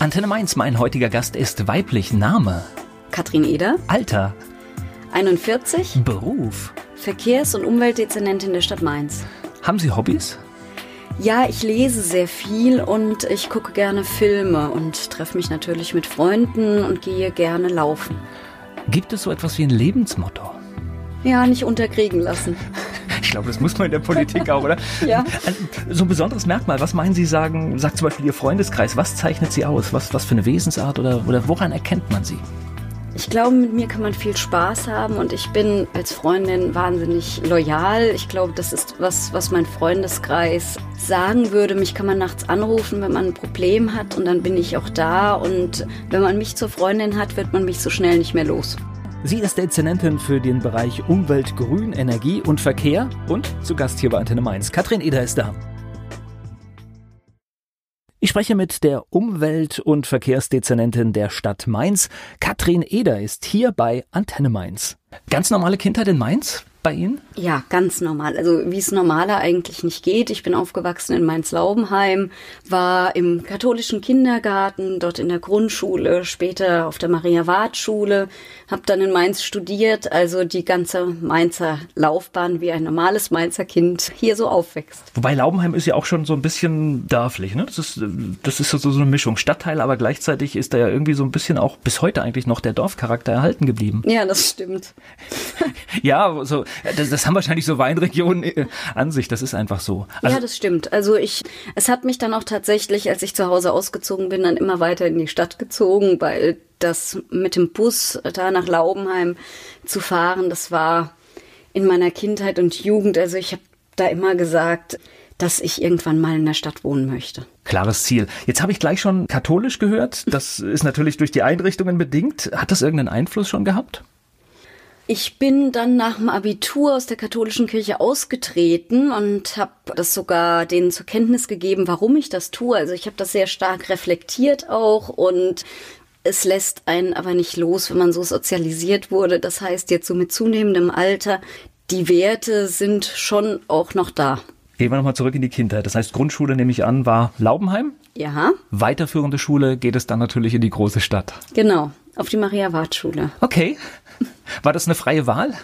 Antenne Mainz, mein heutiger Gast ist weiblich. Name? Katrin Eder. Alter? 41. Beruf? Verkehrs- und Umweltdezernentin der Stadt Mainz. Haben Sie Hobbys? Ja, ich lese sehr viel und ich gucke gerne Filme und treffe mich natürlich mit Freunden und gehe gerne laufen. Gibt es so etwas wie ein Lebensmotto? Ja, nicht unterkriegen lassen. Ich glaube, das muss man in der Politik auch, oder? ja. So ein besonderes Merkmal, was meinen Sie sagen, sagt zum Beispiel Ihr Freundeskreis, was zeichnet Sie aus? Was, was für eine Wesensart oder, oder woran erkennt man Sie? Ich glaube, mit mir kann man viel Spaß haben und ich bin als Freundin wahnsinnig loyal. Ich glaube, das ist was, was mein Freundeskreis sagen würde. Mich kann man nachts anrufen, wenn man ein Problem hat und dann bin ich auch da. Und wenn man mich zur Freundin hat, wird man mich so schnell nicht mehr los. Sie ist Dezernentin für den Bereich Umwelt, Grün, Energie und Verkehr und zu Gast hier bei Antenne Mainz. Katrin Eder ist da. Ich spreche mit der Umwelt- und Verkehrsdezernentin der Stadt Mainz. Katrin Eder ist hier bei Antenne Mainz. Ganz normale Kindheit in Mainz? Bei Ihnen? Ja, ganz normal. Also wie es normaler eigentlich nicht geht. Ich bin aufgewachsen in Mainz-Laubenheim, war im katholischen Kindergarten, dort in der Grundschule, später auf der Maria-Ward-Schule, habe dann in Mainz studiert, also die ganze Mainzer Laufbahn, wie ein normales Mainzer Kind hier so aufwächst. Wobei Laubenheim ist ja auch schon so ein bisschen dörflich, ne? Das ist, das ist so, so eine Mischung. Stadtteil, aber gleichzeitig ist da ja irgendwie so ein bisschen auch bis heute eigentlich noch der Dorfcharakter erhalten geblieben. Ja, das stimmt. ja, so das, das haben wahrscheinlich so Weinregionen äh, an sich, das ist einfach so. Also ja, das stimmt. Also ich, es hat mich dann auch tatsächlich, als ich zu Hause ausgezogen bin, dann immer weiter in die Stadt gezogen, weil das mit dem Bus da nach Laubenheim zu fahren, das war in meiner Kindheit und Jugend. Also ich habe da immer gesagt, dass ich irgendwann mal in der Stadt wohnen möchte. Klares Ziel. Jetzt habe ich gleich schon katholisch gehört. Das ist natürlich durch die Einrichtungen bedingt. Hat das irgendeinen Einfluss schon gehabt? Ich bin dann nach dem Abitur aus der katholischen Kirche ausgetreten und habe das sogar denen zur Kenntnis gegeben, warum ich das tue. Also ich habe das sehr stark reflektiert auch und es lässt einen aber nicht los, wenn man so sozialisiert wurde. Das heißt, jetzt so mit zunehmendem Alter, die Werte sind schon auch noch da. Gehen wir nochmal zurück in die Kindheit. Das heißt, Grundschule nehme ich an, war Laubenheim? Ja. Weiterführende Schule geht es dann natürlich in die große Stadt. Genau, auf die Maria-Ward-Schule. Okay. War das eine freie Wahl?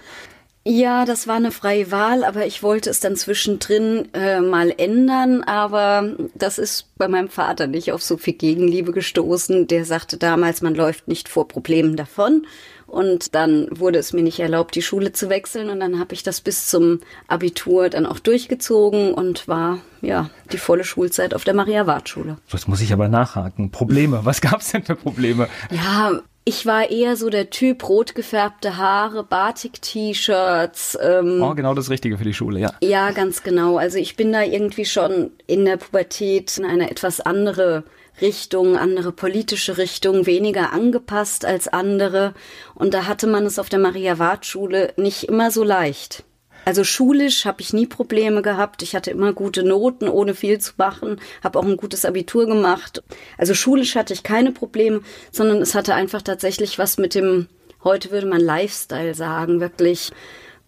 Ja, das war eine freie Wahl, aber ich wollte es dann zwischendrin äh, mal ändern. Aber das ist bei meinem Vater nicht auf so viel Gegenliebe gestoßen. Der sagte damals, man läuft nicht vor Problemen davon. Und dann wurde es mir nicht erlaubt, die Schule zu wechseln. Und dann habe ich das bis zum Abitur dann auch durchgezogen und war ja die volle Schulzeit auf der Maria-Ward-Schule. Das muss ich aber nachhaken. Probleme. Was gab es denn für Probleme? Ja, ich war eher so der Typ rot gefärbte Haare, Batik-T-Shirts. Ähm, oh, genau das Richtige für die Schule, ja. Ja, ganz genau. Also ich bin da irgendwie schon in der Pubertät in eine etwas andere Richtung, andere politische Richtung, weniger angepasst als andere. Und da hatte man es auf der Maria-Ward-Schule nicht immer so leicht. Also schulisch habe ich nie Probleme gehabt. Ich hatte immer gute Noten, ohne viel zu machen, habe auch ein gutes Abitur gemacht. Also schulisch hatte ich keine Probleme, sondern es hatte einfach tatsächlich was mit dem, heute würde man Lifestyle sagen, wirklich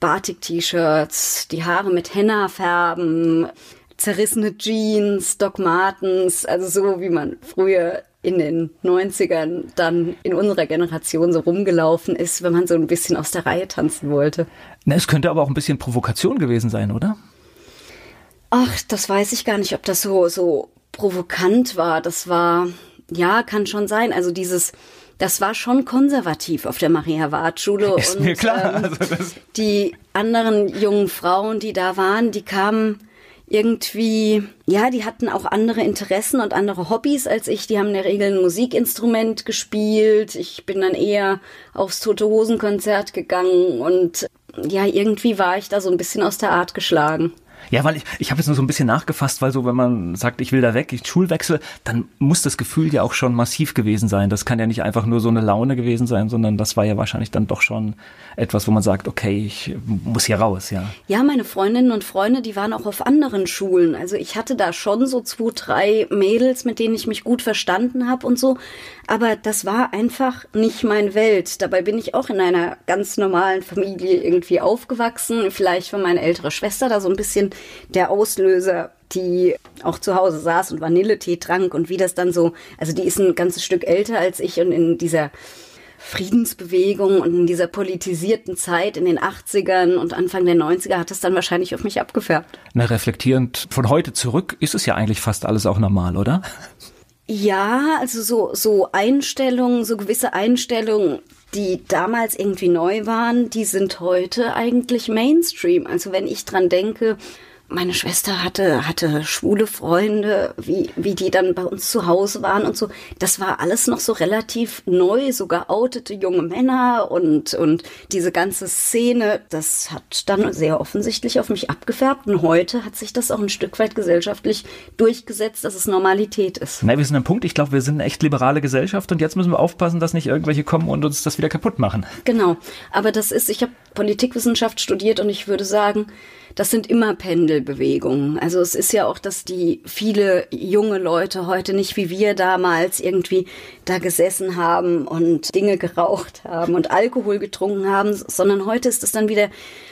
Batik-T-Shirts, die Haare mit Henna färben, zerrissene Jeans, Doc Martens, also so wie man früher in den 90ern dann in unserer Generation so rumgelaufen ist, wenn man so ein bisschen aus der Reihe tanzen wollte. Na, es könnte aber auch ein bisschen Provokation gewesen sein, oder? Ach, das weiß ich gar nicht, ob das so, so provokant war. Das war, ja, kann schon sein. Also dieses, das war schon konservativ auf der Maria-Ward-Schule. Ist und, mir klar. Ähm, also die anderen jungen Frauen, die da waren, die kamen irgendwie, ja, die hatten auch andere Interessen und andere Hobbys als ich. Die haben in der Regel ein Musikinstrument gespielt. Ich bin dann eher aufs Tote Hosen Konzert gegangen und ja, irgendwie war ich da so ein bisschen aus der Art geschlagen. Ja, weil ich, ich habe jetzt nur so ein bisschen nachgefasst, weil so, wenn man sagt, ich will da weg, ich Schulwechsel, dann muss das Gefühl ja auch schon massiv gewesen sein. Das kann ja nicht einfach nur so eine Laune gewesen sein, sondern das war ja wahrscheinlich dann doch schon etwas, wo man sagt, okay, ich muss hier raus, ja. Ja, meine Freundinnen und Freunde, die waren auch auf anderen Schulen. Also ich hatte da schon so zwei, drei Mädels, mit denen ich mich gut verstanden habe und so. Aber das war einfach nicht mein Welt. Dabei bin ich auch in einer ganz normalen Familie irgendwie aufgewachsen. Vielleicht war meine ältere Schwester da so ein bisschen der Auslöser die auch zu Hause saß und Vanilletee trank und wie das dann so, also die ist ein ganzes Stück älter als ich und in dieser Friedensbewegung und in dieser politisierten Zeit in den 80ern und Anfang der 90er hat es dann wahrscheinlich auf mich abgefärbt. Na, reflektierend von heute zurück ist es ja eigentlich fast alles auch normal, oder? Ja, also so, so Einstellungen, so gewisse Einstellungen, die damals irgendwie neu waren, die sind heute eigentlich Mainstream. Also wenn ich dran denke, meine Schwester hatte, hatte schwule Freunde, wie, wie die dann bei uns zu Hause waren und so. Das war alles noch so relativ neu, sogar outete junge Männer und, und diese ganze Szene, das hat dann sehr offensichtlich auf mich abgefärbt. Und heute hat sich das auch ein Stück weit gesellschaftlich durchgesetzt, dass es Normalität ist. Na, wir sind am Punkt. Ich glaube, wir sind eine echt liberale Gesellschaft und jetzt müssen wir aufpassen, dass nicht irgendwelche kommen und uns das wieder kaputt machen. Genau. Aber das ist, ich habe Politikwissenschaft studiert und ich würde sagen, das sind immer Pendelbewegungen. Also es ist ja auch, dass die viele junge Leute heute nicht wie wir damals irgendwie da gesessen haben und Dinge geraucht haben und Alkohol getrunken haben, sondern heute ist es dann wieder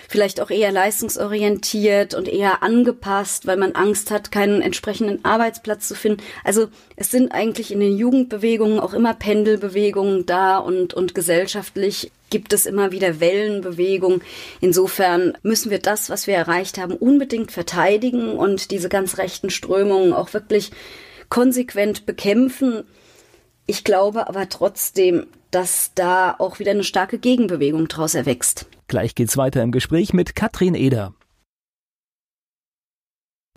vielleicht auch eher leistungsorientiert und eher angepasst, weil man Angst hat, keinen entsprechenden Arbeitsplatz zu finden. Also es sind eigentlich in den Jugendbewegungen auch immer Pendelbewegungen da und, und gesellschaftlich gibt es immer wieder Wellenbewegungen. Insofern müssen wir das, was wir erreicht haben, unbedingt verteidigen und diese ganz rechten Strömungen auch wirklich konsequent bekämpfen. Ich glaube aber trotzdem, dass da auch wieder eine starke Gegenbewegung daraus erwächst. Gleich geht's weiter im Gespräch mit Katrin Eder.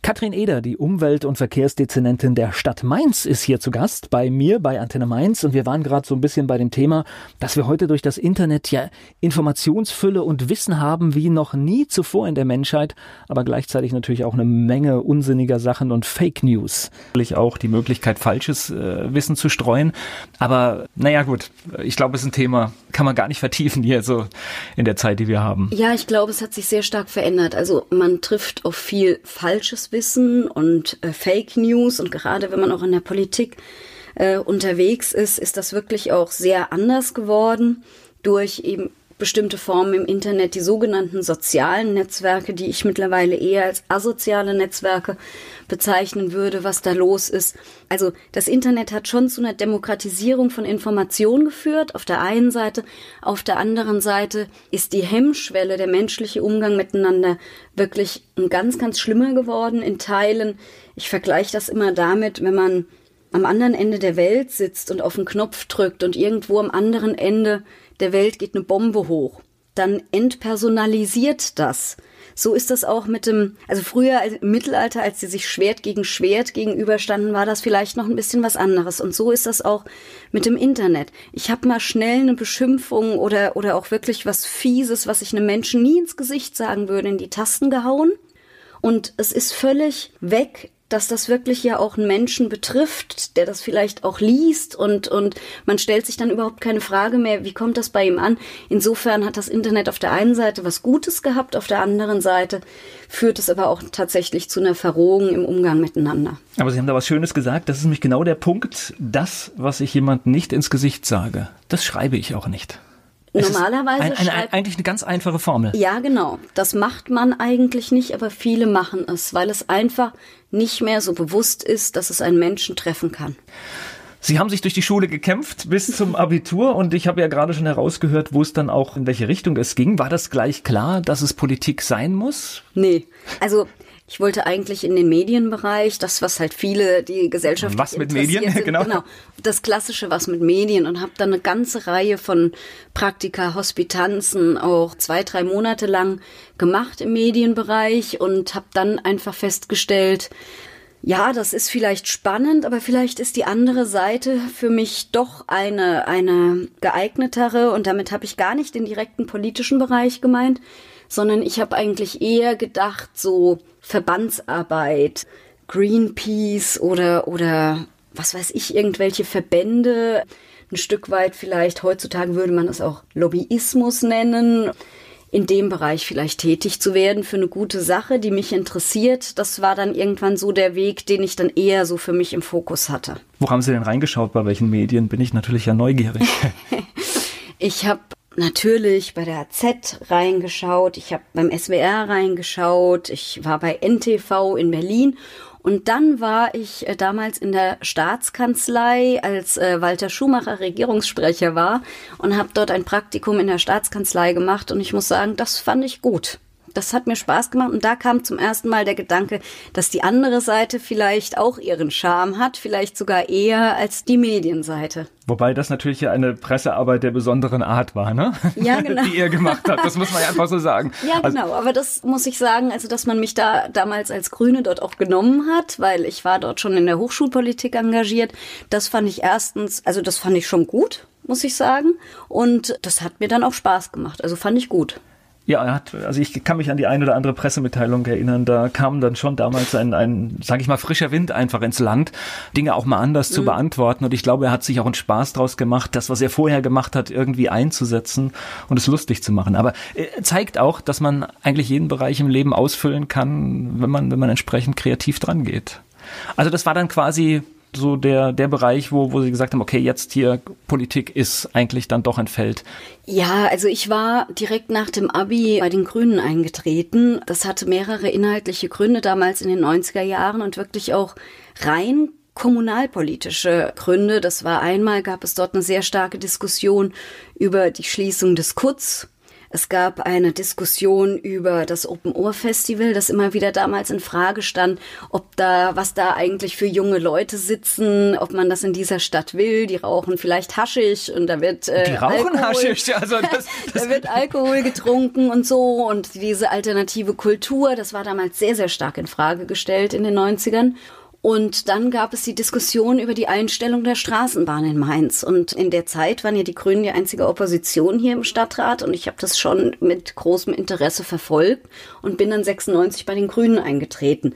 Katrin Eder, die Umwelt- und Verkehrsdezernentin der Stadt Mainz, ist hier zu Gast bei mir bei Antenne Mainz und wir waren gerade so ein bisschen bei dem Thema, dass wir heute durch das Internet ja Informationsfülle und Wissen haben wie noch nie zuvor in der Menschheit, aber gleichzeitig natürlich auch eine Menge unsinniger Sachen und Fake News. Natürlich auch die Möglichkeit, falsches äh, Wissen zu streuen. Aber naja gut, ich glaube, es ist ein Thema, kann man gar nicht vertiefen hier so in der Zeit, die wir haben. Ja, ich glaube, es hat sich sehr stark verändert. Also man trifft auf viel falsches Wissen Wissen und äh, Fake News. Und gerade wenn man auch in der Politik äh, unterwegs ist, ist das wirklich auch sehr anders geworden durch eben bestimmte Formen im Internet, die sogenannten sozialen Netzwerke, die ich mittlerweile eher als asoziale Netzwerke bezeichnen würde, was da los ist. Also das Internet hat schon zu einer Demokratisierung von Information geführt, auf der einen Seite. Auf der anderen Seite ist die Hemmschwelle, der menschliche Umgang miteinander wirklich ganz, ganz schlimmer geworden in Teilen. Ich vergleiche das immer damit, wenn man am anderen Ende der Welt sitzt und auf den Knopf drückt und irgendwo am anderen Ende der Welt geht eine Bombe hoch, dann entpersonalisiert das. So ist das auch mit dem, also früher im Mittelalter, als sie sich Schwert gegen Schwert gegenüberstanden, war das vielleicht noch ein bisschen was anderes. Und so ist das auch mit dem Internet. Ich habe mal schnell eine Beschimpfung oder, oder auch wirklich was Fieses, was ich einem Menschen nie ins Gesicht sagen würde, in die Tasten gehauen. Und es ist völlig weg dass das wirklich ja auch einen Menschen betrifft, der das vielleicht auch liest und, und man stellt sich dann überhaupt keine Frage mehr, wie kommt das bei ihm an? Insofern hat das Internet auf der einen Seite was Gutes gehabt, auf der anderen Seite führt es aber auch tatsächlich zu einer Verrohung im Umgang miteinander. Aber Sie haben da was Schönes gesagt, das ist nämlich genau der Punkt, das, was ich jemand nicht ins Gesicht sage, das schreibe ich auch nicht. Normalerweise ein, ein, schreibt, eigentlich eine ganz einfache Formel. Ja, genau. Das macht man eigentlich nicht, aber viele machen es, weil es einfach nicht mehr so bewusst ist, dass es einen Menschen treffen kann. Sie haben sich durch die Schule gekämpft bis zum Abitur und ich habe ja gerade schon herausgehört, wo es dann auch in welche Richtung es ging. War das gleich klar, dass es Politik sein muss? Nee. Also ich wollte eigentlich in den Medienbereich, das, was halt viele, die Gesellschaft. Was mit Medien, sind, genau. genau. Das klassische Was mit Medien und habe dann eine ganze Reihe von Praktika, Hospitanzen auch zwei, drei Monate lang gemacht im Medienbereich und habe dann einfach festgestellt, ja, das ist vielleicht spannend, aber vielleicht ist die andere Seite für mich doch eine, eine geeignetere und damit habe ich gar nicht den direkten politischen Bereich gemeint, sondern ich habe eigentlich eher gedacht, so Verbandsarbeit, Greenpeace oder, oder was weiß ich, irgendwelche Verbände, ein Stück weit vielleicht, heutzutage würde man es auch Lobbyismus nennen, in dem Bereich vielleicht tätig zu werden für eine gute Sache, die mich interessiert. Das war dann irgendwann so der Weg, den ich dann eher so für mich im Fokus hatte. Wo haben Sie denn reingeschaut? Bei welchen Medien? Bin ich natürlich ja neugierig. ich habe natürlich bei der AZ reingeschaut, ich habe beim SWR reingeschaut, ich war bei NTV in Berlin. Und dann war ich äh, damals in der Staatskanzlei, als äh, Walter Schumacher Regierungssprecher war und habe dort ein Praktikum in der Staatskanzlei gemacht. Und ich muss sagen, das fand ich gut das hat mir Spaß gemacht und da kam zum ersten Mal der Gedanke, dass die andere Seite vielleicht auch ihren Charme hat, vielleicht sogar eher als die Medienseite. Wobei das natürlich ja eine Pressearbeit der besonderen Art war, ne? Ja, genau. die er gemacht hat. Das muss man ja einfach so sagen. Ja, also genau. Aber das muss ich sagen, also dass man mich da damals als Grüne dort auch genommen hat, weil ich war dort schon in der Hochschulpolitik engagiert. Das fand ich erstens, also das fand ich schon gut, muss ich sagen. Und das hat mir dann auch Spaß gemacht. Also fand ich gut. Ja, er hat, also ich kann mich an die ein oder andere Pressemitteilung erinnern, da kam dann schon damals ein, ein sage ich mal, frischer Wind einfach ins Land, Dinge auch mal anders mhm. zu beantworten. Und ich glaube, er hat sich auch einen Spaß draus gemacht, das, was er vorher gemacht hat, irgendwie einzusetzen und es lustig zu machen. Aber er zeigt auch, dass man eigentlich jeden Bereich im Leben ausfüllen kann, wenn man, wenn man entsprechend kreativ dran geht. Also das war dann quasi so der, der Bereich, wo, wo Sie gesagt haben, okay, jetzt hier Politik ist eigentlich dann doch ein Feld. Ja, also ich war direkt nach dem Abi bei den Grünen eingetreten. Das hatte mehrere inhaltliche Gründe damals in den 90er Jahren und wirklich auch rein kommunalpolitische Gründe. Das war einmal, gab es dort eine sehr starke Diskussion über die Schließung des KUTZ es gab eine Diskussion über das Open Ohr Festival, das immer wieder damals in Frage stand, ob da, was da eigentlich für junge Leute sitzen, ob man das in dieser Stadt will. Die rauchen vielleicht Haschig und da wird, äh, die rauchen Alkohol, Haschig, also das, das da wird Alkohol getrunken und so und diese alternative Kultur, das war damals sehr, sehr stark in Frage gestellt in den 90ern. Und dann gab es die Diskussion über die Einstellung der Straßenbahn in Mainz. Und in der Zeit waren ja die Grünen die einzige Opposition hier im Stadtrat. Und ich habe das schon mit großem Interesse verfolgt und bin dann 96 bei den Grünen eingetreten.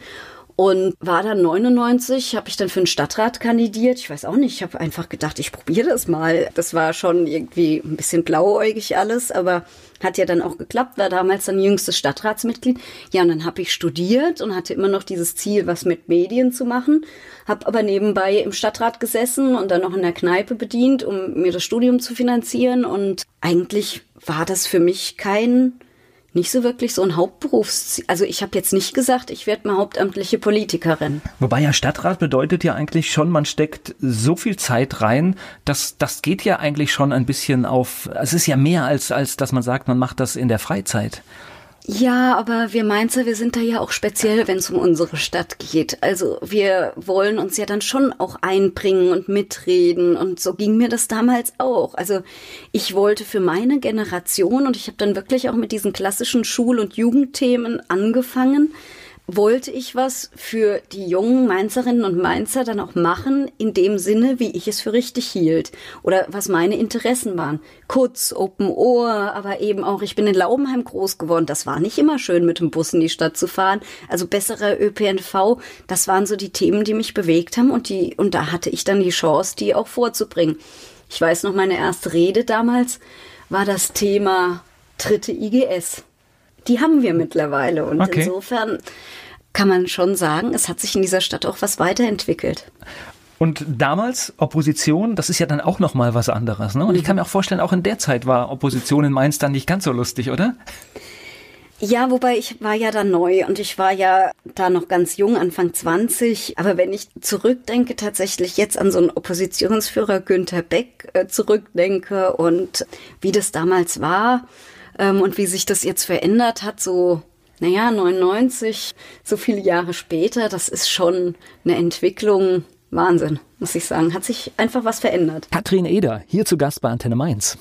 Und war dann 99, habe ich dann für den Stadtrat kandidiert. Ich weiß auch nicht, ich habe einfach gedacht, ich probiere das mal. Das war schon irgendwie ein bisschen blauäugig alles, aber hat ja dann auch geklappt, war damals dann jüngstes Stadtratsmitglied. Ja, und dann habe ich studiert und hatte immer noch dieses Ziel, was mit Medien zu machen. Habe aber nebenbei im Stadtrat gesessen und dann noch in der Kneipe bedient, um mir das Studium zu finanzieren. Und eigentlich war das für mich kein nicht so wirklich so ein Hauptberufsziel. Also ich habe jetzt nicht gesagt, ich werde mal hauptamtliche Politikerin. Wobei ja Stadtrat bedeutet ja eigentlich schon, man steckt so viel Zeit rein, dass das geht ja eigentlich schon ein bisschen auf. Es ist ja mehr als als dass man sagt, man macht das in der Freizeit. Ja, aber wir Mainzer, wir sind da ja auch speziell, wenn es um unsere Stadt geht. Also wir wollen uns ja dann schon auch einbringen und mitreden. Und so ging mir das damals auch. Also ich wollte für meine Generation, und ich habe dann wirklich auch mit diesen klassischen Schul- und Jugendthemen angefangen, wollte ich was für die jungen Mainzerinnen und Mainzer dann auch machen, in dem Sinne, wie ich es für richtig hielt oder was meine Interessen waren. Kurz, Open Ohr, aber eben auch, ich bin in Laubenheim groß geworden. Das war nicht immer schön, mit dem Bus in die Stadt zu fahren. Also besserer ÖPNV, das waren so die Themen, die mich bewegt haben und die, und da hatte ich dann die Chance, die auch vorzubringen. Ich weiß noch, meine erste Rede damals war das Thema dritte IGS die haben wir mittlerweile. Und okay. insofern kann man schon sagen, es hat sich in dieser Stadt auch was weiterentwickelt. Und damals Opposition, das ist ja dann auch noch mal was anderes. Ne? Und ich kann mir auch vorstellen, auch in der Zeit war Opposition in Mainz dann nicht ganz so lustig, oder? Ja, wobei ich war ja da neu und ich war ja da noch ganz jung, Anfang 20. Aber wenn ich zurückdenke, tatsächlich jetzt an so einen Oppositionsführer Günther Beck äh, zurückdenke und wie das damals war, ähm, und wie sich das jetzt verändert hat, so, naja, 99, so viele Jahre später, das ist schon eine Entwicklung, Wahnsinn, muss ich sagen. Hat sich einfach was verändert. Katrin Eder, hier zu Gast bei Antenne Mainz.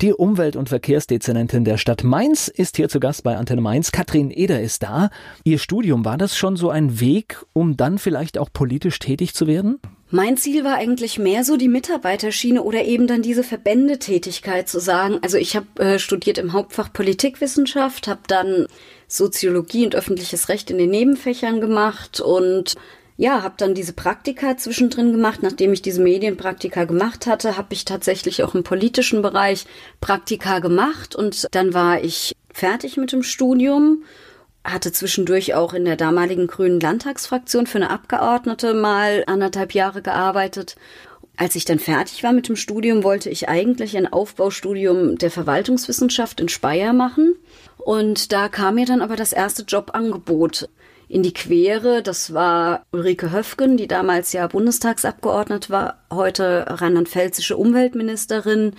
Die Umwelt- und Verkehrsdezernentin der Stadt Mainz ist hier zu Gast bei Antenne Mainz. Katrin Eder ist da. Ihr Studium, war das schon so ein Weg, um dann vielleicht auch politisch tätig zu werden? Mein Ziel war eigentlich mehr so die Mitarbeiterschiene oder eben dann diese Verbändetätigkeit zu sagen. Also ich habe äh, studiert im Hauptfach Politikwissenschaft, habe dann Soziologie und öffentliches Recht in den Nebenfächern gemacht und ja, habe dann diese Praktika zwischendrin gemacht. Nachdem ich diese Medienpraktika gemacht hatte, habe ich tatsächlich auch im politischen Bereich Praktika gemacht und dann war ich fertig mit dem Studium hatte zwischendurch auch in der damaligen Grünen Landtagsfraktion für eine Abgeordnete mal anderthalb Jahre gearbeitet. Als ich dann fertig war mit dem Studium, wollte ich eigentlich ein Aufbaustudium der Verwaltungswissenschaft in Speyer machen. Und da kam mir dann aber das erste Jobangebot in die Quere. Das war Ulrike Höfgen, die damals ja Bundestagsabgeordnet war, heute rheinland-pfälzische Umweltministerin,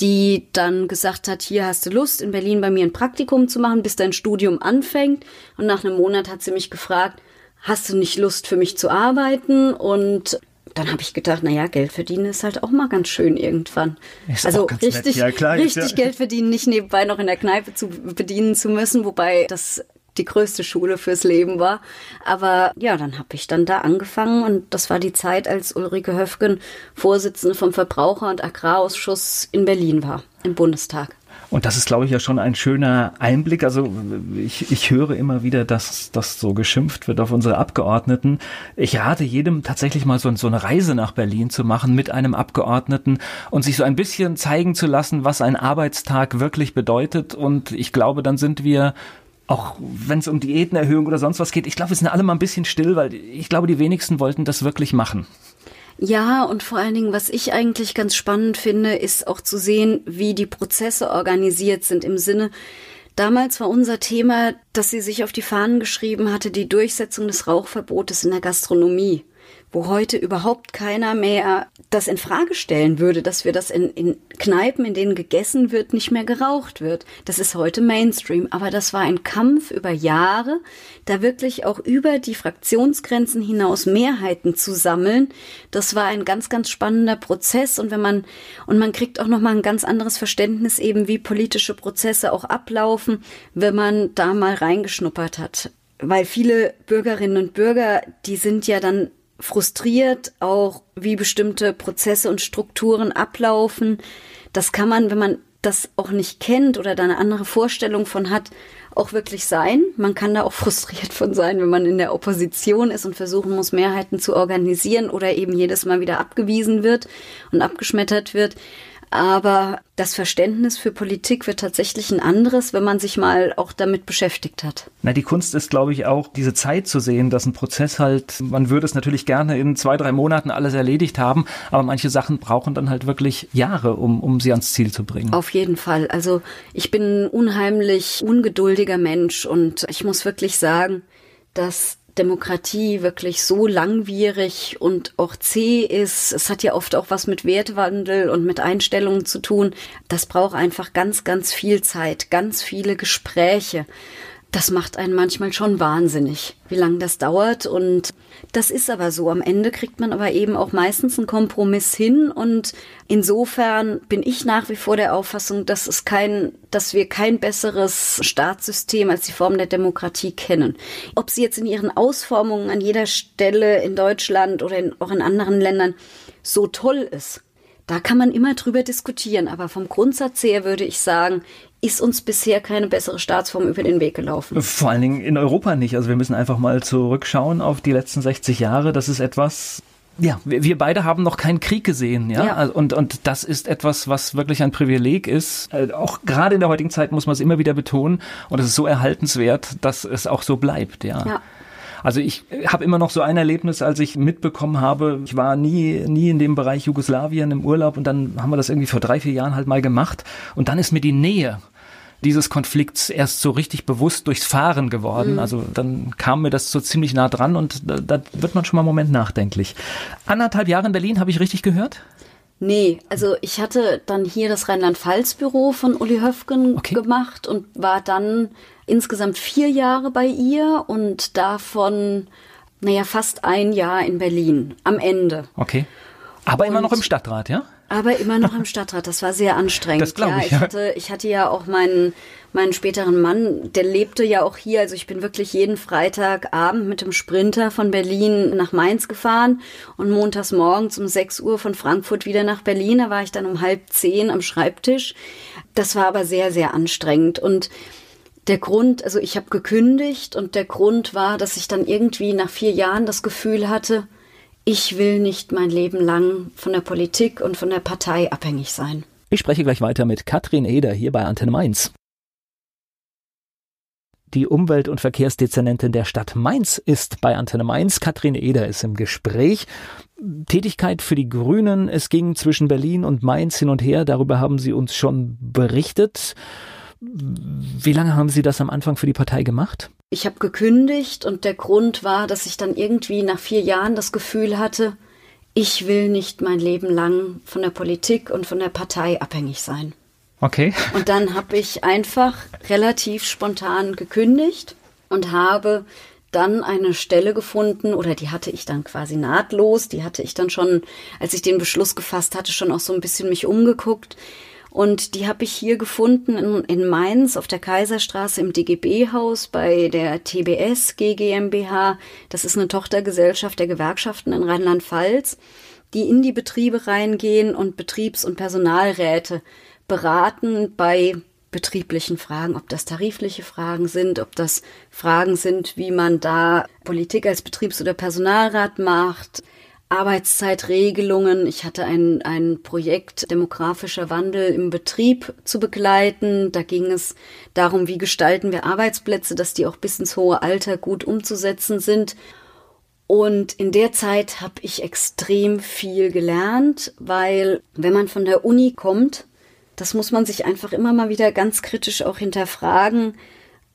die dann gesagt hat, hier hast du Lust, in Berlin bei mir ein Praktikum zu machen, bis dein Studium anfängt. Und nach einem Monat hat sie mich gefragt, hast du nicht Lust für mich zu arbeiten? Und dann habe ich gedacht, naja, Geld verdienen ist halt auch mal ganz schön irgendwann. Ist also richtig, ja, klar, richtig ja. Geld verdienen, nicht nebenbei noch in der Kneipe zu bedienen zu müssen, wobei das die größte Schule fürs Leben war. Aber ja, dann habe ich dann da angefangen und das war die Zeit, als Ulrike Höfgen Vorsitzende vom Verbraucher- und Agrarausschuss in Berlin war, im Bundestag. Und das ist, glaube ich, ja schon ein schöner Einblick. Also ich, ich höre immer wieder, dass das so geschimpft wird auf unsere Abgeordneten. Ich rate jedem tatsächlich mal so, so eine Reise nach Berlin zu machen mit einem Abgeordneten und sich so ein bisschen zeigen zu lassen, was ein Arbeitstag wirklich bedeutet. Und ich glaube, dann sind wir auch wenn es um Diätenerhöhung oder sonst was geht, ich glaube, wir sind alle mal ein bisschen still, weil ich glaube, die wenigsten wollten das wirklich machen. Ja, und vor allen Dingen, was ich eigentlich ganz spannend finde, ist auch zu sehen, wie die Prozesse organisiert sind im Sinne, Damals war unser Thema, dass sie sich auf die Fahnen geschrieben hatte, die Durchsetzung des Rauchverbotes in der Gastronomie wo heute überhaupt keiner mehr das in Frage stellen würde, dass wir das in, in Kneipen, in denen gegessen wird, nicht mehr geraucht wird. Das ist heute Mainstream. Aber das war ein Kampf über Jahre, da wirklich auch über die Fraktionsgrenzen hinaus Mehrheiten zu sammeln. Das war ein ganz, ganz spannender Prozess. Und wenn man, und man kriegt auch nochmal ein ganz anderes Verständnis eben, wie politische Prozesse auch ablaufen, wenn man da mal reingeschnuppert hat weil viele Bürgerinnen und Bürger, die sind ja dann frustriert, auch wie bestimmte Prozesse und Strukturen ablaufen. Das kann man, wenn man das auch nicht kennt oder da eine andere Vorstellung von hat, auch wirklich sein. Man kann da auch frustriert von sein, wenn man in der Opposition ist und versuchen muss, Mehrheiten zu organisieren oder eben jedes Mal wieder abgewiesen wird und abgeschmettert wird. Aber das Verständnis für Politik wird tatsächlich ein anderes, wenn man sich mal auch damit beschäftigt hat. Na, die Kunst ist, glaube ich, auch diese Zeit zu sehen, dass ein Prozess halt, man würde es natürlich gerne in zwei, drei Monaten alles erledigt haben, aber manche Sachen brauchen dann halt wirklich Jahre, um, um sie ans Ziel zu bringen. Auf jeden Fall. Also ich bin ein unheimlich ungeduldiger Mensch und ich muss wirklich sagen, dass Demokratie wirklich so langwierig und auch zäh ist. Es hat ja oft auch was mit Wertwandel und mit Einstellungen zu tun. Das braucht einfach ganz, ganz viel Zeit, ganz viele Gespräche das macht einen manchmal schon wahnsinnig, wie lange das dauert. Und das ist aber so. Am Ende kriegt man aber eben auch meistens einen Kompromiss hin. Und insofern bin ich nach wie vor der Auffassung, dass es kein, dass wir kein besseres Staatssystem als die Form der Demokratie kennen. Ob sie jetzt in ihren Ausformungen an jeder Stelle in Deutschland oder in, auch in anderen Ländern so toll ist. Da kann man immer drüber diskutieren, aber vom Grundsatz her würde ich sagen, ist uns bisher keine bessere Staatsform über den Weg gelaufen. Vor allen Dingen in Europa nicht. Also wir müssen einfach mal zurückschauen auf die letzten 60 Jahre. Das ist etwas, ja, wir beide haben noch keinen Krieg gesehen, ja? ja. Also, und, und das ist etwas, was wirklich ein Privileg ist. Äh, auch gerade in der heutigen Zeit muss man es immer wieder betonen. Und es ist so erhaltenswert, dass es auch so bleibt, ja. ja. Also ich habe immer noch so ein Erlebnis, als ich mitbekommen habe, ich war nie, nie in dem Bereich Jugoslawien im Urlaub und dann haben wir das irgendwie vor drei, vier Jahren halt mal gemacht und dann ist mir die Nähe dieses Konflikts erst so richtig bewusst durchs Fahren geworden. Mhm. Also dann kam mir das so ziemlich nah dran und da, da wird man schon mal einen Moment nachdenklich. Anderthalb Jahre in Berlin, habe ich richtig gehört? Nee, also ich hatte dann hier das Rheinland-Pfalz-Büro von Uli Höfgen okay. gemacht und war dann insgesamt vier Jahre bei ihr und davon, naja, fast ein Jahr in Berlin am Ende. Okay. Aber und immer noch im Stadtrat, ja? Aber immer noch im Stadtrat. Das war sehr anstrengend. Das glaube ich. Ja, ich, hatte, ich hatte ja auch meinen, meinen späteren Mann, der lebte ja auch hier. Also ich bin wirklich jeden Freitagabend mit dem Sprinter von Berlin nach Mainz gefahren und montags morgens um 6 Uhr von Frankfurt wieder nach Berlin. Da war ich dann um halb zehn am Schreibtisch. Das war aber sehr, sehr anstrengend. Und der Grund, also ich habe gekündigt und der Grund war, dass ich dann irgendwie nach vier Jahren das Gefühl hatte, ich will nicht mein Leben lang von der Politik und von der Partei abhängig sein. Ich spreche gleich weiter mit Katrin Eder hier bei Antenne Mainz. Die Umwelt- und Verkehrsdezernentin der Stadt Mainz ist bei Antenne Mainz. Katrin Eder ist im Gespräch. Tätigkeit für die Grünen. Es ging zwischen Berlin und Mainz hin und her. Darüber haben Sie uns schon berichtet. Wie lange haben Sie das am Anfang für die Partei gemacht? Ich habe gekündigt und der Grund war, dass ich dann irgendwie nach vier Jahren das Gefühl hatte, ich will nicht mein Leben lang von der Politik und von der Partei abhängig sein. Okay. Und dann habe ich einfach relativ spontan gekündigt und habe dann eine Stelle gefunden oder die hatte ich dann quasi nahtlos, die hatte ich dann schon, als ich den Beschluss gefasst hatte, schon auch so ein bisschen mich umgeguckt. Und die habe ich hier gefunden in, in Mainz auf der Kaiserstraße im DGB-Haus bei der TBS GmbH. Das ist eine Tochtergesellschaft der Gewerkschaften in Rheinland-Pfalz, die in die Betriebe reingehen und Betriebs- und Personalräte beraten bei betrieblichen Fragen, ob das tarifliche Fragen sind, ob das Fragen sind, wie man da Politik als Betriebs- oder Personalrat macht, Arbeitszeitregelungen. Ich hatte ein, ein Projekt demografischer Wandel im Betrieb zu begleiten. Da ging es darum, wie gestalten wir Arbeitsplätze, dass die auch bis ins hohe Alter gut umzusetzen sind. Und in der Zeit habe ich extrem viel gelernt, weil wenn man von der Uni kommt, das muss man sich einfach immer mal wieder ganz kritisch auch hinterfragen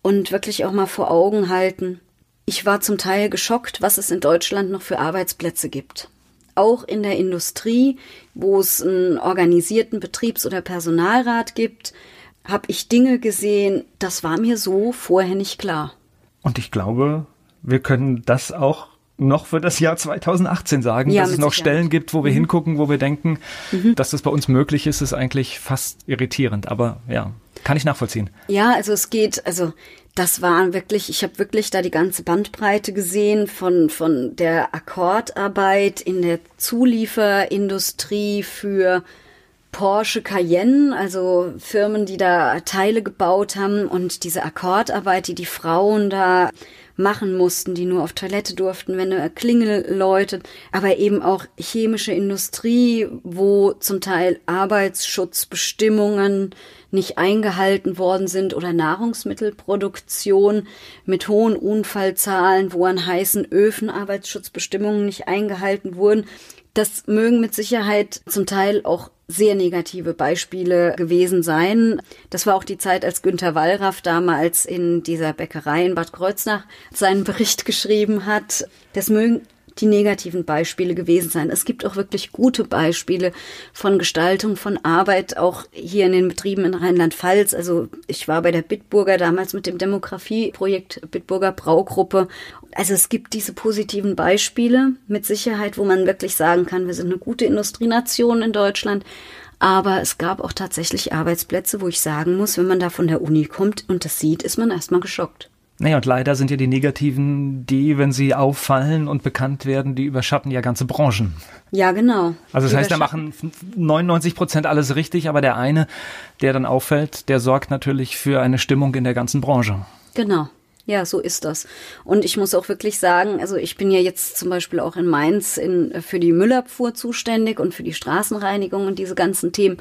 und wirklich auch mal vor Augen halten. Ich war zum Teil geschockt, was es in Deutschland noch für Arbeitsplätze gibt. Auch in der Industrie, wo es einen organisierten Betriebs- oder Personalrat gibt, habe ich Dinge gesehen, das war mir so vorher nicht klar. Und ich glaube, wir können das auch noch für das Jahr 2018 sagen, ja, dass es noch Sicherheit. Stellen gibt, wo wir mhm. hingucken, wo wir denken, mhm. dass das bei uns möglich ist, ist eigentlich fast irritierend. Aber ja, kann ich nachvollziehen. Ja, also es geht, also das war wirklich, ich habe wirklich da die ganze Bandbreite gesehen von, von der Akkordarbeit in der Zulieferindustrie für Porsche Cayenne, also Firmen, die da Teile gebaut haben und diese Akkordarbeit, die die Frauen da machen mussten, die nur auf Toilette durften, wenn eine Klingel läutet, aber eben auch chemische Industrie, wo zum Teil Arbeitsschutzbestimmungen nicht eingehalten worden sind oder Nahrungsmittelproduktion mit hohen Unfallzahlen, wo an heißen Öfen Arbeitsschutzbestimmungen nicht eingehalten wurden. Das mögen mit Sicherheit zum Teil auch sehr negative Beispiele gewesen sein. Das war auch die Zeit, als Günter Wallraff damals in dieser Bäckerei in Bad Kreuznach seinen Bericht geschrieben hat. Das mögen die negativen Beispiele gewesen sein. Es gibt auch wirklich gute Beispiele von Gestaltung von Arbeit, auch hier in den Betrieben in Rheinland-Pfalz. Also ich war bei der Bitburger damals mit dem Demografieprojekt Bitburger Braugruppe. Also es gibt diese positiven Beispiele mit Sicherheit, wo man wirklich sagen kann, wir sind eine gute Industrienation in Deutschland. Aber es gab auch tatsächlich Arbeitsplätze, wo ich sagen muss, wenn man da von der Uni kommt und das sieht, ist man erstmal geschockt. Naja, und leider sind ja die negativen, die, wenn sie auffallen und bekannt werden, die überschatten ja ganze Branchen. Ja, genau. Also das heißt, da machen 99 Prozent alles richtig, aber der eine, der dann auffällt, der sorgt natürlich für eine Stimmung in der ganzen Branche. Genau. Ja, so ist das. Und ich muss auch wirklich sagen, also ich bin ja jetzt zum Beispiel auch in Mainz in, für die Müllabfuhr zuständig und für die Straßenreinigung und diese ganzen Themen.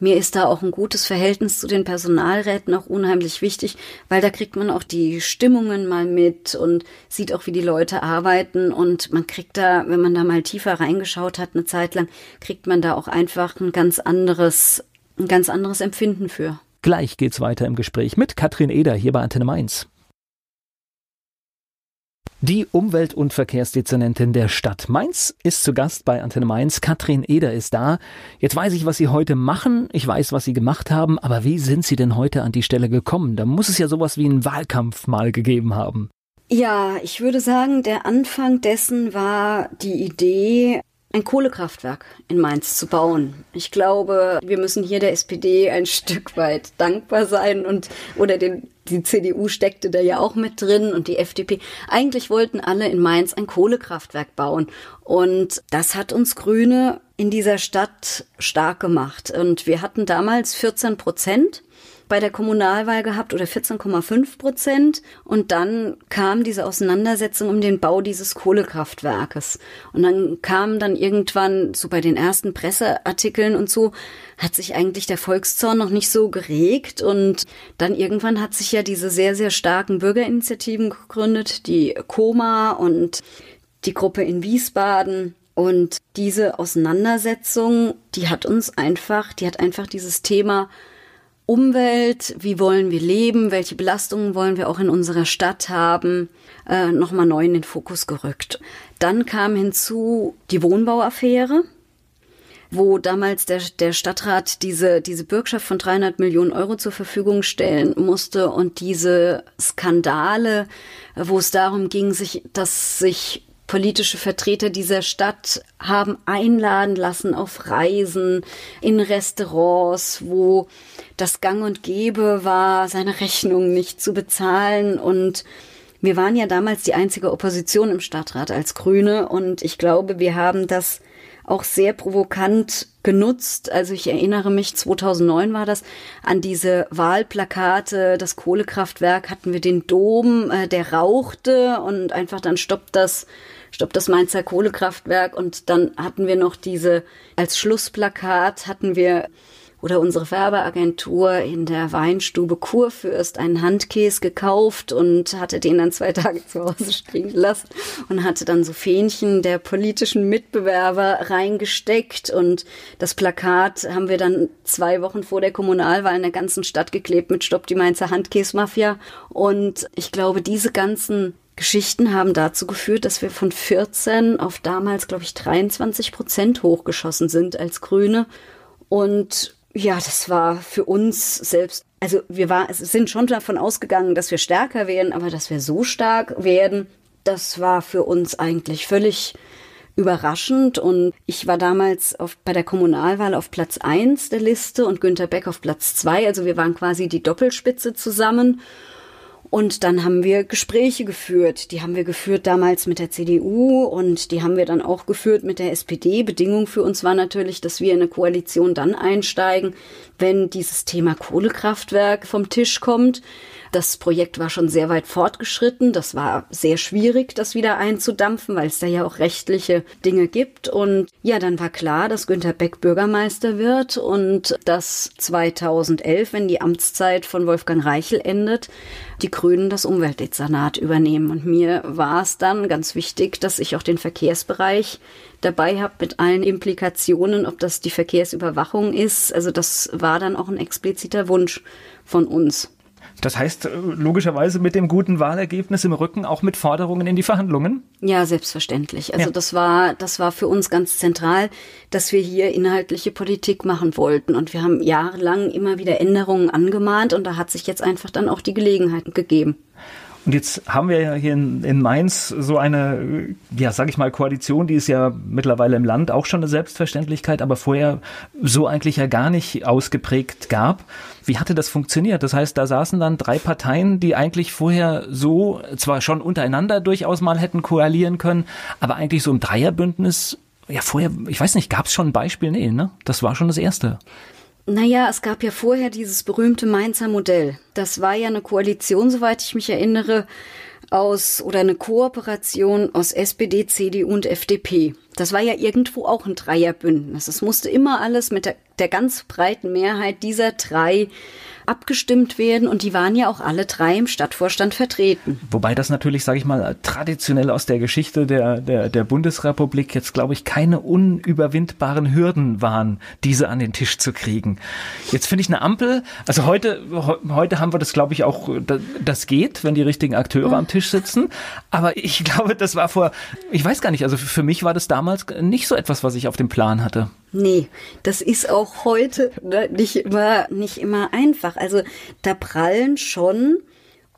Mir ist da auch ein gutes Verhältnis zu den Personalräten auch unheimlich wichtig, weil da kriegt man auch die Stimmungen mal mit und sieht auch, wie die Leute arbeiten und man kriegt da, wenn man da mal tiefer reingeschaut hat, eine Zeit lang, kriegt man da auch einfach ein ganz anderes, ein ganz anderes Empfinden für. Gleich geht's weiter im Gespräch mit Katrin Eder hier bei Antenne Mainz. Die Umwelt- und Verkehrsdezernentin der Stadt Mainz ist zu Gast bei Antenne Mainz. Katrin Eder ist da. Jetzt weiß ich, was Sie heute machen. Ich weiß, was Sie gemacht haben. Aber wie sind Sie denn heute an die Stelle gekommen? Da muss es ja sowas wie einen Wahlkampf mal gegeben haben. Ja, ich würde sagen, der Anfang dessen war die Idee, ein Kohlekraftwerk in Mainz zu bauen. Ich glaube, wir müssen hier der SPD ein Stück weit dankbar sein und oder den die CDU steckte da ja auch mit drin und die FDP. Eigentlich wollten alle in Mainz ein Kohlekraftwerk bauen. Und das hat uns Grüne in dieser Stadt stark gemacht. Und wir hatten damals 14 Prozent bei der Kommunalwahl gehabt oder 14,5 Prozent. Und dann kam diese Auseinandersetzung um den Bau dieses Kohlekraftwerkes. Und dann kam dann irgendwann, so bei den ersten Presseartikeln und so, hat sich eigentlich der Volkszorn noch nicht so geregt. Und dann irgendwann hat sich ja diese sehr, sehr starken Bürgerinitiativen gegründet, die Koma und die Gruppe in Wiesbaden. Und diese Auseinandersetzung, die hat uns einfach, die hat einfach dieses Thema Umwelt, wie wollen wir leben, welche Belastungen wollen wir auch in unserer Stadt haben, äh, nochmal neu in den Fokus gerückt. Dann kam hinzu die Wohnbauaffäre, wo damals der, der Stadtrat diese, diese Bürgschaft von 300 Millionen Euro zur Verfügung stellen musste und diese Skandale, wo es darum ging, sich, dass sich politische Vertreter dieser Stadt haben einladen lassen auf Reisen, in Restaurants, wo das Gang und Gäbe war, seine Rechnungen nicht zu bezahlen. Und wir waren ja damals die einzige Opposition im Stadtrat als Grüne. Und ich glaube, wir haben das auch sehr provokant genutzt. Also ich erinnere mich, 2009 war das, an diese Wahlplakate, das Kohlekraftwerk hatten wir den Dom, äh, der rauchte und einfach dann stoppt das stoppt das Mainzer Kohlekraftwerk. Und dann hatten wir noch diese, als Schlussplakat hatten wir oder unsere Werbeagentur in der Weinstube Kurfürst einen Handkäse gekauft und hatte den dann zwei Tage zu Hause stehen lassen und hatte dann so Fähnchen der politischen Mitbewerber reingesteckt. Und das Plakat haben wir dann zwei Wochen vor der Kommunalwahl in der ganzen Stadt geklebt mit Stopp die Mainzer Handkäse-Mafia und ich glaube, diese ganzen Geschichten haben dazu geführt, dass wir von 14 auf damals, glaube ich, 23 Prozent hochgeschossen sind als Grüne. Und ja, das war für uns selbst, also wir war, sind schon davon ausgegangen, dass wir stärker werden, aber dass wir so stark werden, das war für uns eigentlich völlig überraschend. Und ich war damals auf, bei der Kommunalwahl auf Platz eins der Liste und Günter Beck auf Platz zwei. Also wir waren quasi die Doppelspitze zusammen. Und dann haben wir Gespräche geführt. Die haben wir geführt damals mit der CDU und die haben wir dann auch geführt mit der SPD. Bedingung für uns war natürlich, dass wir in eine Koalition dann einsteigen, wenn dieses Thema Kohlekraftwerk vom Tisch kommt. Das Projekt war schon sehr weit fortgeschritten. Das war sehr schwierig, das wieder einzudampfen, weil es da ja auch rechtliche Dinge gibt. Und ja, dann war klar, dass Günter Beck Bürgermeister wird und dass 2011, wenn die Amtszeit von Wolfgang Reichel endet, die Grünen das Umweltdezernat übernehmen. Und mir war es dann ganz wichtig, dass ich auch den Verkehrsbereich dabei habe mit allen Implikationen, ob das die Verkehrsüberwachung ist. Also das war dann auch ein expliziter Wunsch von uns. Das heißt, äh, logischerweise mit dem guten Wahlergebnis im Rücken auch mit Forderungen in die Verhandlungen? Ja, selbstverständlich. Also ja. das war, das war für uns ganz zentral, dass wir hier inhaltliche Politik machen wollten. Und wir haben jahrelang immer wieder Änderungen angemahnt und da hat sich jetzt einfach dann auch die Gelegenheit gegeben. Und jetzt haben wir ja hier in, in Mainz so eine, ja, sag ich mal, Koalition, die ist ja mittlerweile im Land auch schon eine Selbstverständlichkeit, aber vorher so eigentlich ja gar nicht ausgeprägt gab. Wie hatte das funktioniert? Das heißt, da saßen dann drei Parteien, die eigentlich vorher so zwar schon untereinander durchaus mal hätten koalieren können, aber eigentlich so im Dreierbündnis ja, vorher, ich weiß nicht, gab es schon ein Beispiel? Nee, ne? Das war schon das erste. Naja, es gab ja vorher dieses berühmte Mainzer Modell. Das war ja eine Koalition, soweit ich mich erinnere, aus oder eine Kooperation aus SPD, CDU und FDP. Das war ja irgendwo auch ein Dreierbündnis. Es musste immer alles mit der, der ganz breiten Mehrheit dieser drei abgestimmt werden und die waren ja auch alle drei im Stadtvorstand vertreten. Wobei das natürlich, sage ich mal, traditionell aus der Geschichte der, der, der Bundesrepublik jetzt, glaube ich, keine unüberwindbaren Hürden waren, diese an den Tisch zu kriegen. Jetzt finde ich eine Ampel, also heute, heute haben wir das, glaube ich, auch, das geht, wenn die richtigen Akteure am Tisch sitzen. Aber ich glaube, das war vor, ich weiß gar nicht, also für mich war das damals nicht so etwas, was ich auf dem Plan hatte. Nee, das ist auch heute ne, nicht immer, nicht immer einfach. Also da prallen schon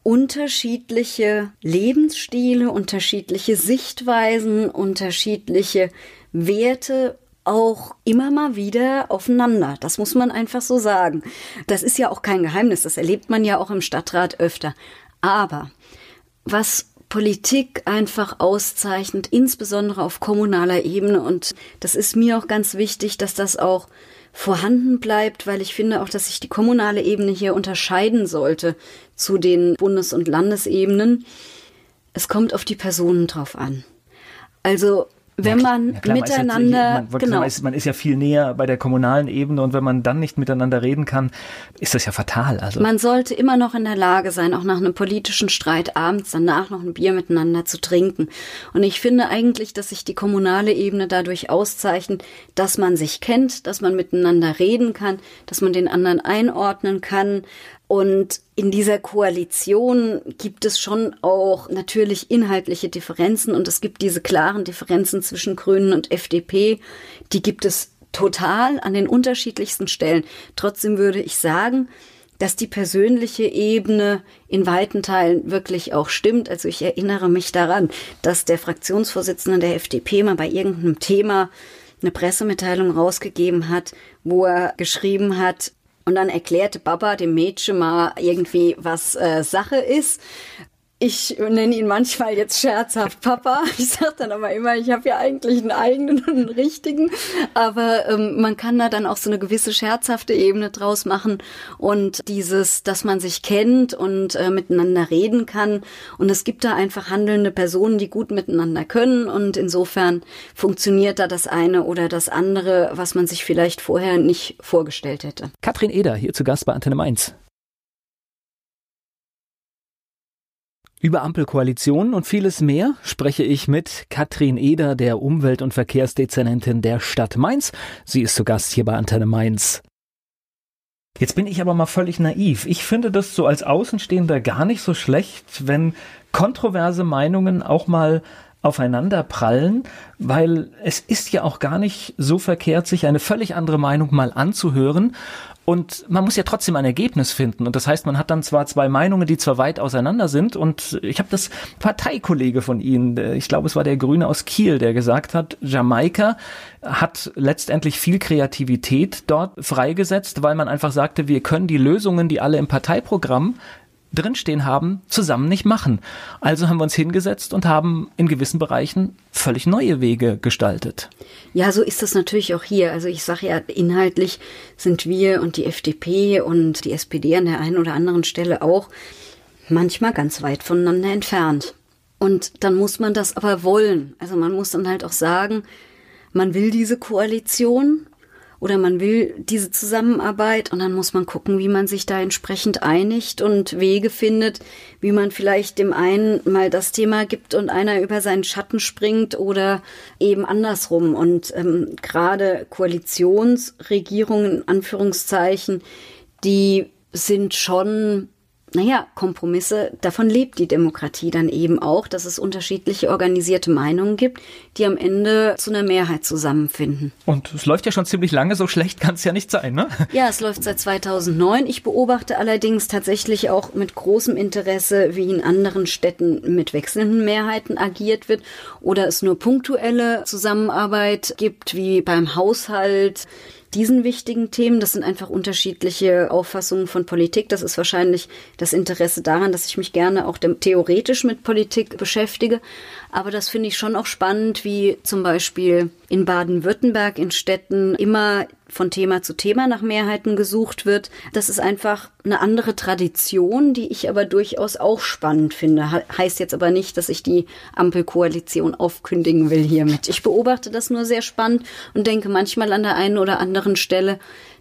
unterschiedliche Lebensstile, unterschiedliche Sichtweisen, unterschiedliche Werte auch immer mal wieder aufeinander. Das muss man einfach so sagen. Das ist ja auch kein Geheimnis. Das erlebt man ja auch im Stadtrat öfter. Aber was Politik einfach auszeichnet, insbesondere auf kommunaler Ebene. Und das ist mir auch ganz wichtig, dass das auch vorhanden bleibt, weil ich finde auch, dass sich die kommunale Ebene hier unterscheiden sollte zu den Bundes- und Landesebenen. Es kommt auf die Personen drauf an. Also wenn man ja, klar, miteinander, man, ist ja, genau. man, ist, man ist ja viel näher bei der kommunalen Ebene und wenn man dann nicht miteinander reden kann, ist das ja fatal. Also man sollte immer noch in der Lage sein, auch nach einem politischen Streit abends danach noch ein Bier miteinander zu trinken. Und ich finde eigentlich, dass sich die kommunale Ebene dadurch auszeichnet, dass man sich kennt, dass man miteinander reden kann, dass man den anderen einordnen kann, und in dieser Koalition gibt es schon auch natürlich inhaltliche Differenzen und es gibt diese klaren Differenzen zwischen Grünen und FDP. Die gibt es total an den unterschiedlichsten Stellen. Trotzdem würde ich sagen, dass die persönliche Ebene in weiten Teilen wirklich auch stimmt. Also ich erinnere mich daran, dass der Fraktionsvorsitzende der FDP mal bei irgendeinem Thema eine Pressemitteilung rausgegeben hat, wo er geschrieben hat, und dann erklärte Baba dem Mädchen mal irgendwie, was äh, Sache ist. Ich nenne ihn manchmal jetzt scherzhaft Papa. Ich sage dann aber immer, ich habe ja eigentlich einen eigenen und einen richtigen. Aber ähm, man kann da dann auch so eine gewisse scherzhafte Ebene draus machen und dieses, dass man sich kennt und äh, miteinander reden kann. Und es gibt da einfach handelnde Personen, die gut miteinander können. Und insofern funktioniert da das eine oder das andere, was man sich vielleicht vorher nicht vorgestellt hätte. Katrin Eder hier zu Gast bei Antenne Mainz. Über Ampelkoalitionen und vieles mehr spreche ich mit Katrin Eder, der Umwelt- und Verkehrsdezernentin der Stadt Mainz. Sie ist zu Gast hier bei Antenne Mainz. Jetzt bin ich aber mal völlig naiv. Ich finde das so als Außenstehender gar nicht so schlecht, wenn kontroverse Meinungen auch mal aufeinander prallen, weil es ist ja auch gar nicht so verkehrt, sich eine völlig andere Meinung mal anzuhören und man muss ja trotzdem ein Ergebnis finden. Und das heißt, man hat dann zwar zwei Meinungen, die zwar weit auseinander sind. Und ich habe das Parteikollege von Ihnen, ich glaube, es war der Grüne aus Kiel, der gesagt hat, Jamaika hat letztendlich viel Kreativität dort freigesetzt, weil man einfach sagte, wir können die Lösungen, die alle im Parteiprogramm drinstehen haben, zusammen nicht machen. Also haben wir uns hingesetzt und haben in gewissen Bereichen völlig neue Wege gestaltet. Ja, so ist das natürlich auch hier. Also ich sage ja, inhaltlich sind wir und die FDP und die SPD an der einen oder anderen Stelle auch manchmal ganz weit voneinander entfernt. Und dann muss man das aber wollen. Also man muss dann halt auch sagen, man will diese Koalition oder man will diese Zusammenarbeit und dann muss man gucken, wie man sich da entsprechend einigt und Wege findet, wie man vielleicht dem einen mal das Thema gibt und einer über seinen Schatten springt oder eben andersrum. Und ähm, gerade Koalitionsregierungen, Anführungszeichen, die sind schon naja, Kompromisse, davon lebt die Demokratie dann eben auch, dass es unterschiedliche organisierte Meinungen gibt, die am Ende zu einer Mehrheit zusammenfinden. Und es läuft ja schon ziemlich lange, so schlecht kann es ja nicht sein, ne? Ja, es läuft seit 2009. Ich beobachte allerdings tatsächlich auch mit großem Interesse, wie in anderen Städten mit wechselnden Mehrheiten agiert wird oder es nur punktuelle Zusammenarbeit gibt, wie beim Haushalt diesen wichtigen Themen. Das sind einfach unterschiedliche Auffassungen von Politik. Das ist wahrscheinlich das Interesse daran, dass ich mich gerne auch theoretisch mit Politik beschäftige. Aber das finde ich schon auch spannend, wie zum Beispiel in Baden-Württemberg in Städten immer von Thema zu Thema nach Mehrheiten gesucht wird. Das ist einfach eine andere Tradition, die ich aber durchaus auch spannend finde. Heißt jetzt aber nicht, dass ich die Ampelkoalition aufkündigen will hiermit. Ich beobachte das nur sehr spannend und denke manchmal an der einen oder anderen Stelle,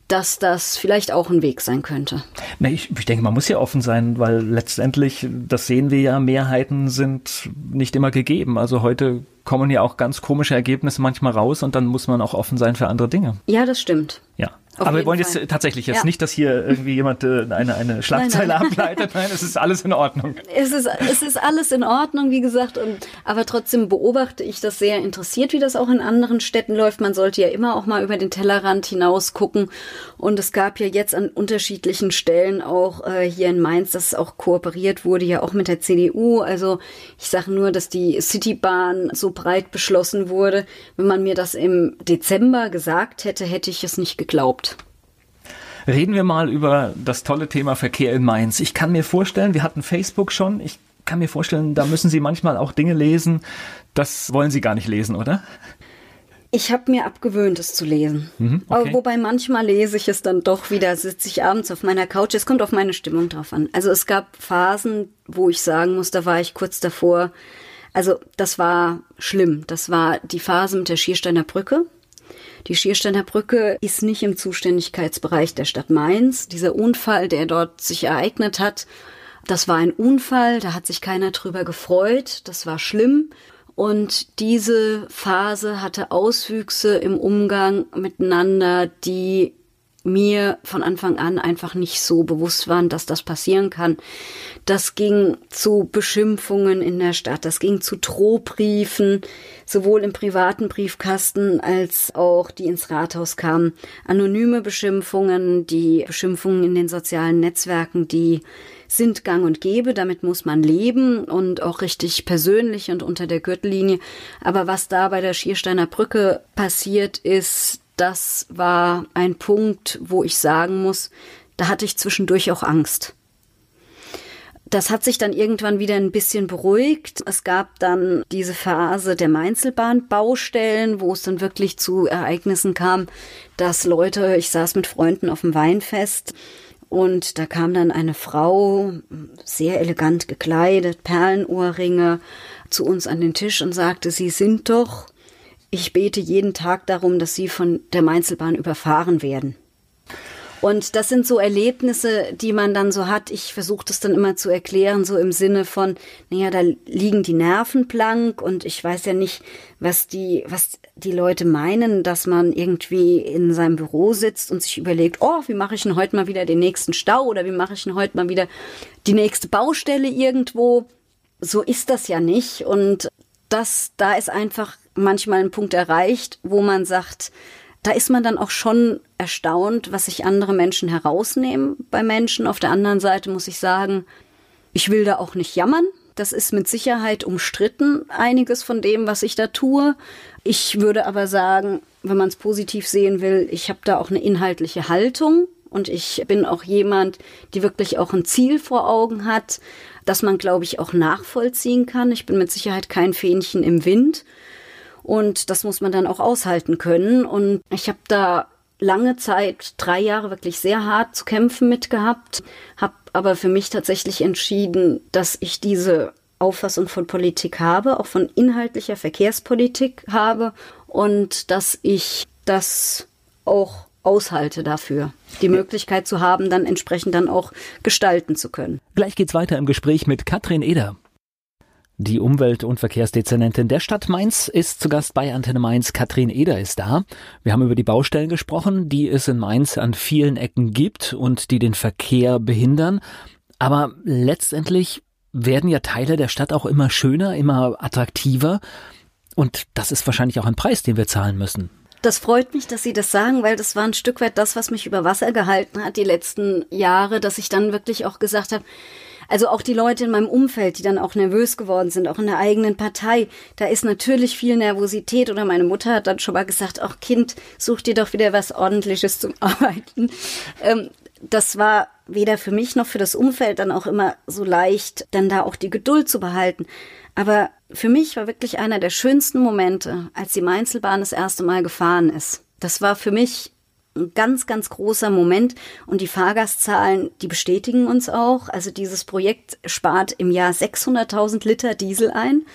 dass das vielleicht auch ein Weg sein könnte. Na, ich, ich denke, man muss ja offen sein, weil letztendlich, das sehen wir ja, Mehrheiten sind nicht immer gegeben. Also heute kommen ja auch ganz komische Ergebnisse manchmal raus und dann muss man auch offen sein für andere Dinge. Ja, das stimmt. Ja. Auf Aber wir wollen Fall. jetzt tatsächlich jetzt ja. nicht, dass hier irgendwie jemand äh, eine, eine Schlagzeile nein, nein. ableitet. Nein, es ist alles in Ordnung. Es ist, es ist alles in Ordnung, wie gesagt. Und, aber trotzdem beobachte ich das sehr interessiert, wie das auch in anderen Städten läuft. Man sollte ja immer auch mal über den Tellerrand hinaus gucken. Und es gab ja jetzt an unterschiedlichen Stellen auch äh, hier in Mainz, dass auch kooperiert wurde, ja auch mit der CDU. Also ich sage nur, dass die Citybahn so breit beschlossen wurde. Wenn man mir das im Dezember gesagt hätte, hätte ich es nicht geglaubt. Reden wir mal über das tolle Thema Verkehr in Mainz. Ich kann mir vorstellen, wir hatten Facebook schon. Ich kann mir vorstellen, da müssen Sie manchmal auch Dinge lesen. Das wollen Sie gar nicht lesen, oder? Ich habe mir abgewöhnt, es zu lesen. Mhm, okay. Wobei manchmal lese ich es dann doch wieder, sitze ich abends auf meiner Couch. Es kommt auf meine Stimmung drauf an. Also es gab Phasen, wo ich sagen muss, da war ich kurz davor, Also das war schlimm. Das war die Phase mit der Schiersteiner Brücke. Die Schiersteiner Brücke ist nicht im Zuständigkeitsbereich der Stadt Mainz. Dieser Unfall, der dort sich ereignet hat, das war ein Unfall, da hat sich keiner drüber gefreut, das war schlimm. Und diese Phase hatte Auswüchse im Umgang miteinander, die mir von Anfang an einfach nicht so bewusst waren, dass das passieren kann. Das ging zu Beschimpfungen in der Stadt, das ging zu Drohbriefen, sowohl im privaten Briefkasten als auch die ins Rathaus kamen. Anonyme Beschimpfungen, die Beschimpfungen in den sozialen Netzwerken, die sind gang und gäbe, damit muss man leben und auch richtig persönlich und unter der Gürtellinie. Aber was da bei der Schiersteiner Brücke passiert ist, das war ein Punkt, wo ich sagen muss, da hatte ich zwischendurch auch Angst. Das hat sich dann irgendwann wieder ein bisschen beruhigt. Es gab dann diese Phase der Mainzelbahnbaustellen, wo es dann wirklich zu Ereignissen kam, dass Leute, ich saß mit Freunden auf dem Weinfest und da kam dann eine Frau, sehr elegant gekleidet, Perlenohrringe, zu uns an den Tisch und sagte, Sie sind doch ich bete jeden Tag darum, dass sie von der Mainzelbahn überfahren werden. Und das sind so Erlebnisse, die man dann so hat. Ich versuche das dann immer zu erklären, so im Sinne von, naja, da liegen die Nerven blank und ich weiß ja nicht, was die, was die Leute meinen, dass man irgendwie in seinem Büro sitzt und sich überlegt, oh, wie mache ich denn heute mal wieder den nächsten Stau oder wie mache ich denn heute mal wieder die nächste Baustelle irgendwo. So ist das ja nicht. Und das, da ist einfach manchmal ein Punkt erreicht, wo man sagt, da ist man dann auch schon erstaunt, was sich andere Menschen herausnehmen bei Menschen. Auf der anderen Seite muss ich sagen, ich will da auch nicht jammern. Das ist mit Sicherheit umstritten, einiges von dem, was ich da tue. Ich würde aber sagen, wenn man es positiv sehen will, ich habe da auch eine inhaltliche Haltung und ich bin auch jemand, die wirklich auch ein Ziel vor Augen hat, das man, glaube ich, auch nachvollziehen kann. Ich bin mit Sicherheit kein Fähnchen im Wind und das muss man dann auch aushalten können. Und ich habe da lange Zeit, drei Jahre wirklich sehr hart zu kämpfen mit gehabt, habe aber für mich tatsächlich entschieden, dass ich diese Auffassung von Politik habe, auch von inhaltlicher Verkehrspolitik habe und dass ich das auch aushalte dafür, die Möglichkeit zu haben, dann entsprechend dann auch gestalten zu können. Gleich geht's weiter im Gespräch mit Katrin Eder. Die Umwelt- und Verkehrsdezernentin der Stadt Mainz ist zu Gast bei Antenne Mainz. Katrin Eder ist da. Wir haben über die Baustellen gesprochen, die es in Mainz an vielen Ecken gibt und die den Verkehr behindern. Aber letztendlich werden ja Teile der Stadt auch immer schöner, immer attraktiver. Und das ist wahrscheinlich auch ein Preis, den wir zahlen müssen. Das freut mich, dass Sie das sagen, weil das war ein Stück weit das, was mich über Wasser gehalten hat die letzten Jahre, dass ich dann wirklich auch gesagt habe, also auch die Leute in meinem Umfeld, die dann auch nervös geworden sind, auch in der eigenen Partei, da ist natürlich viel Nervosität. Oder meine Mutter hat dann schon mal gesagt, ach Kind, such dir doch wieder was Ordentliches zum Arbeiten. Ähm, das war weder für mich noch für das Umfeld dann auch immer so leicht, dann da auch die Geduld zu behalten. Aber für mich war wirklich einer der schönsten Momente, als die Mainzelbahn das erste Mal gefahren ist. Das war für mich ein ganz, ganz großer Moment. Und die Fahrgastzahlen, die bestätigen uns auch. Also dieses Projekt spart im Jahr 600.000 Liter Diesel ein.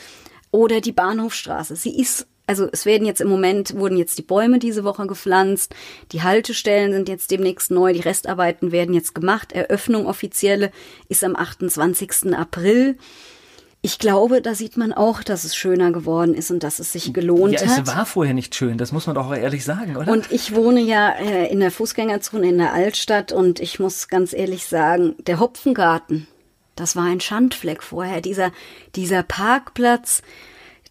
Oder die Bahnhofstraße. Sie ist also es werden jetzt im Moment, wurden jetzt die Bäume diese Woche gepflanzt, die Haltestellen sind jetzt demnächst neu, die Restarbeiten werden jetzt gemacht, Eröffnung offizielle ist am 28. April. Ich glaube, da sieht man auch, dass es schöner geworden ist und dass es sich gelohnt ja, hat. Es war vorher nicht schön, das muss man doch ehrlich sagen, oder? Und ich wohne ja äh, in der Fußgängerzone in der Altstadt und ich muss ganz ehrlich sagen, der Hopfengarten, das war ein Schandfleck vorher. Dieser, dieser Parkplatz,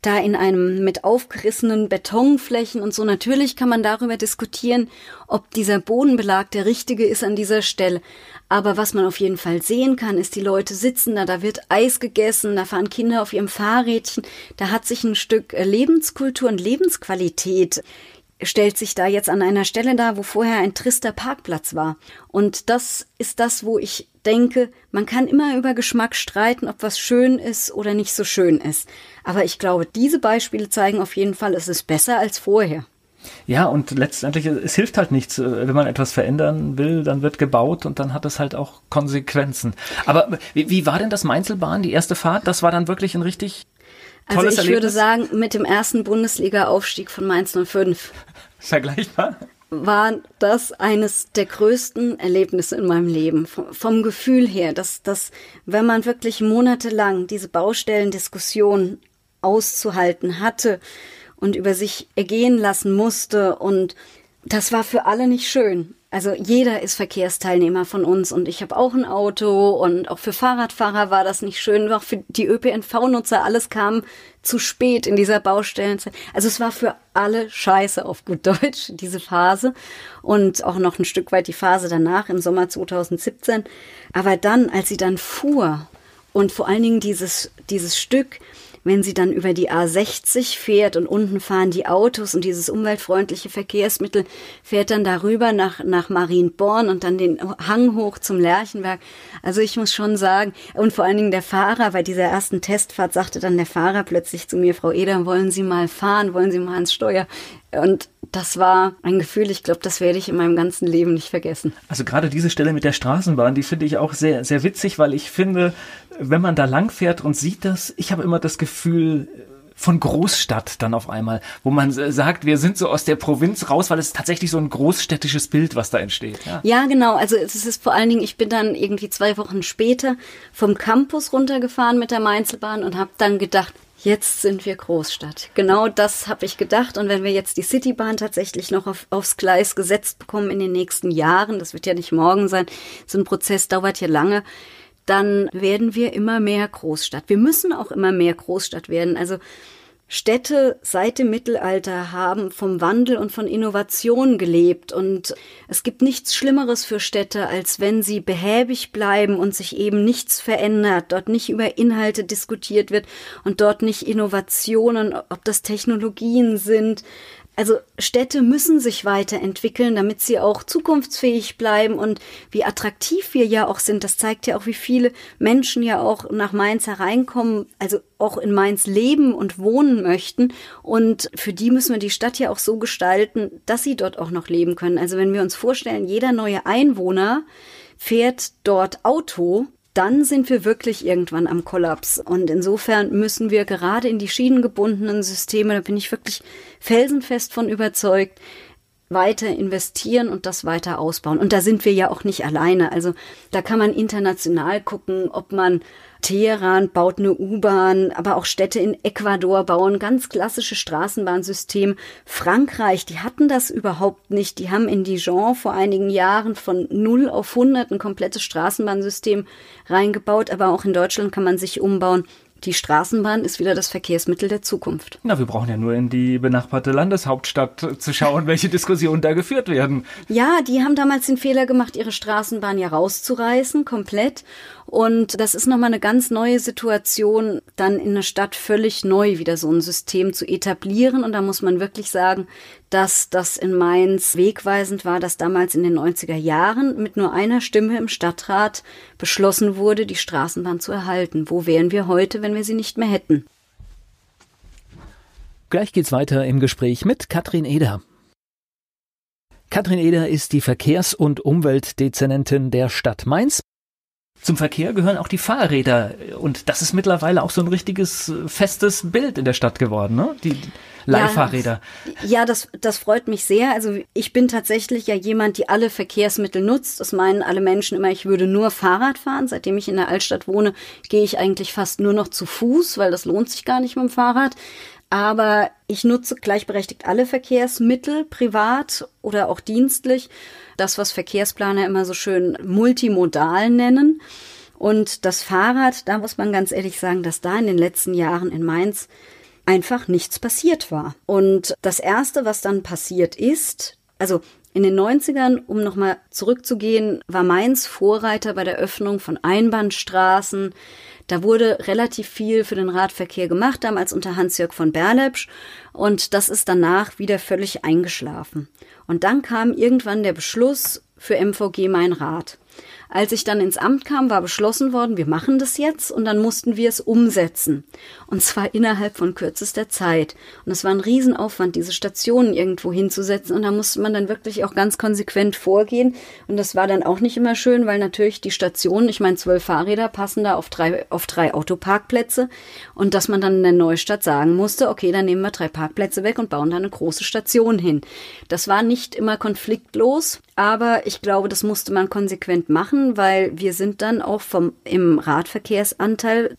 da in einem mit aufgerissenen Betonflächen und so. Natürlich kann man darüber diskutieren, ob dieser Bodenbelag der richtige ist an dieser Stelle. Aber was man auf jeden Fall sehen kann, ist, die Leute sitzen da, da wird Eis gegessen, da fahren Kinder auf ihrem Fahrrädchen, da hat sich ein Stück äh, Lebenskultur und Lebensqualität stellt sich da jetzt an einer Stelle da, wo vorher ein trister Parkplatz war. Und das ist das, wo ich denke, man kann immer über Geschmack streiten, ob was schön ist oder nicht so schön ist. Aber ich glaube, diese Beispiele zeigen auf jeden Fall, es ist besser als vorher. Ja, und letztendlich, es hilft halt nichts. Wenn man etwas verändern will, dann wird gebaut und dann hat es halt auch Konsequenzen. Aber wie, wie war denn das Mainzelbahn, die erste Fahrt? Das war dann wirklich ein richtig Also ich Erlebnis? würde sagen, mit dem ersten Bundesliga-Aufstieg von Mainz 05. Vergleichbar? war das eines der größten Erlebnisse in meinem Leben. Vom, vom Gefühl her, dass, dass, wenn man wirklich monatelang diese Baustellendiskussion auszuhalten hatte und über sich ergehen lassen musste und das war für alle nicht schön. Also jeder ist Verkehrsteilnehmer von uns und ich habe auch ein Auto und auch für Fahrradfahrer war das nicht schön, auch für die ÖPNV-Nutzer, alles kam zu spät in dieser Baustellenzeit. Also es war für alle scheiße auf gut Deutsch, diese Phase und auch noch ein Stück weit die Phase danach im Sommer 2017. Aber dann, als sie dann fuhr und vor allen Dingen dieses, dieses Stück, wenn sie dann über die A60 fährt und unten fahren die Autos und dieses umweltfreundliche Verkehrsmittel fährt dann darüber nach, nach Marienborn und dann den Hang hoch zum Lerchenberg. Also ich muss schon sagen, und vor allen Dingen der Fahrer, bei dieser ersten Testfahrt sagte dann der Fahrer plötzlich zu mir, Frau Eder, wollen Sie mal fahren, wollen Sie mal ans Steuer? Und das war ein Gefühl, ich glaube, das werde ich in meinem ganzen Leben nicht vergessen. Also gerade diese Stelle mit der Straßenbahn, die finde ich auch sehr, sehr witzig, weil ich finde, wenn man da langfährt und sieht das, ich habe immer das Gefühl, von Großstadt dann auf einmal, wo man sagt, wir sind so aus der Provinz raus, weil es tatsächlich so ein großstädtisches Bild, was da entsteht. Ja, ja genau. Also es ist vor allen Dingen, ich bin dann irgendwie zwei Wochen später vom Campus runtergefahren mit der Mainzelbahn und habe dann gedacht, jetzt sind wir Großstadt. Genau das habe ich gedacht. Und wenn wir jetzt die Citybahn tatsächlich noch auf, aufs Gleis gesetzt bekommen in den nächsten Jahren, das wird ja nicht morgen sein, so ein Prozess dauert ja lange, dann werden wir immer mehr Großstadt. Wir müssen auch immer mehr Großstadt werden. Also Städte seit dem Mittelalter haben vom Wandel und von Innovation gelebt und es gibt nichts Schlimmeres für Städte, als wenn sie behäbig bleiben und sich eben nichts verändert, dort nicht über Inhalte diskutiert wird und dort nicht Innovationen, ob das Technologien sind, also Städte müssen sich weiterentwickeln, damit sie auch zukunftsfähig bleiben und wie attraktiv wir ja auch sind. Das zeigt ja auch, wie viele Menschen ja auch nach Mainz hereinkommen, also auch in Mainz leben und wohnen möchten. Und für die müssen wir die Stadt ja auch so gestalten, dass sie dort auch noch leben können. Also wenn wir uns vorstellen, jeder neue Einwohner fährt dort Auto, dann sind wir wirklich irgendwann am Kollaps. Und insofern müssen wir gerade in die schienengebundenen Systeme, da bin ich wirklich felsenfest von überzeugt, weiter investieren und das weiter ausbauen. Und da sind wir ja auch nicht alleine. Also da kann man international gucken, ob man Teheran baut eine U-Bahn, aber auch Städte in Ecuador bauen ganz klassische Straßenbahnsystem. Frankreich, die hatten das überhaupt nicht. Die haben in Dijon vor einigen Jahren von 0 auf 100 ein komplettes Straßenbahnsystem reingebaut, aber auch in Deutschland kann man sich umbauen. Die Straßenbahn ist wieder das Verkehrsmittel der Zukunft. Na, wir brauchen ja nur in die benachbarte Landeshauptstadt zu schauen, welche Diskussionen da geführt werden. Ja, die haben damals den Fehler gemacht, ihre Straßenbahn ja rauszureißen, komplett. Und das ist nochmal eine ganz neue Situation, dann in einer Stadt völlig neu wieder so ein System zu etablieren. Und da muss man wirklich sagen, dass das in Mainz wegweisend war, dass damals in den 90er Jahren mit nur einer Stimme im Stadtrat beschlossen wurde, die Straßenbahn zu erhalten. Wo wären wir heute, wenn wir sie nicht mehr hätten? Gleich geht's weiter im Gespräch mit Katrin Eder. Katrin Eder ist die Verkehrs- und Umweltdezernentin der Stadt Mainz. Zum Verkehr gehören auch die Fahrräder und das ist mittlerweile auch so ein richtiges äh, festes Bild in der Stadt geworden, ne? Die Leihfahrräder. Ja, ja, das, das freut mich sehr. Also ich bin tatsächlich ja jemand, die alle Verkehrsmittel nutzt. Das meinen alle Menschen immer, ich würde nur Fahrrad fahren. Seitdem ich in der Altstadt wohne, gehe ich eigentlich fast nur noch zu Fuß, weil das lohnt sich gar nicht mit dem Fahrrad. Aber ich nutze gleichberechtigt alle Verkehrsmittel, privat oder auch dienstlich. Das, was Verkehrsplaner immer so schön multimodal nennen. Und das Fahrrad, da muss man ganz ehrlich sagen, dass da in den letzten Jahren in Mainz einfach nichts passiert war. Und das Erste, was dann passiert ist, also in den 90ern, um nochmal zurückzugehen, war Mainz Vorreiter bei der Öffnung von Einbahnstraßen, da wurde relativ viel für den Radverkehr gemacht, damals unter Hans-Jörg von Berlepsch. Und das ist danach wieder völlig eingeschlafen. Und dann kam irgendwann der Beschluss für MVG Mein Rad. Als ich dann ins Amt kam, war beschlossen worden, wir machen das jetzt und dann mussten wir es umsetzen. Und zwar innerhalb von kürzester Zeit. Und es war ein Riesenaufwand, diese Stationen irgendwo hinzusetzen. Und da musste man dann wirklich auch ganz konsequent vorgehen. Und das war dann auch nicht immer schön, weil natürlich die Stationen, ich meine, zwölf Fahrräder passen da auf drei, auf drei Autoparkplätze. Und dass man dann in der Neustadt sagen musste, okay, dann nehmen wir drei Parkplätze weg und bauen da eine große Station hin. Das war nicht immer konfliktlos, aber ich glaube, das musste man konsequent machen, weil wir sind dann auch vom, im Radverkehrsanteil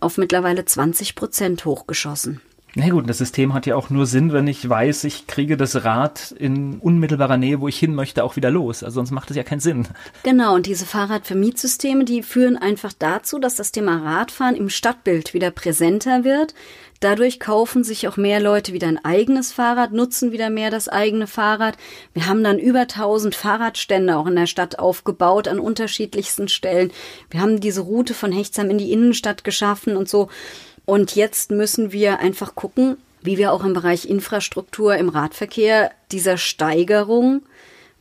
auf mittlerweile 20 Prozent hochgeschossen. Na gut, das System hat ja auch nur Sinn, wenn ich weiß, ich kriege das Rad in unmittelbarer Nähe, wo ich hin möchte, auch wieder los. Also sonst macht es ja keinen Sinn. Genau, und diese Fahrradvermietsysteme, die führen einfach dazu, dass das Thema Radfahren im Stadtbild wieder präsenter wird. Dadurch kaufen sich auch mehr Leute wieder ein eigenes Fahrrad, nutzen wieder mehr das eigene Fahrrad. Wir haben dann über 1000 Fahrradstände auch in der Stadt aufgebaut an unterschiedlichsten Stellen. Wir haben diese Route von Hechtsheim in die Innenstadt geschaffen und so. Und jetzt müssen wir einfach gucken, wie wir auch im Bereich Infrastruktur im Radverkehr dieser Steigerung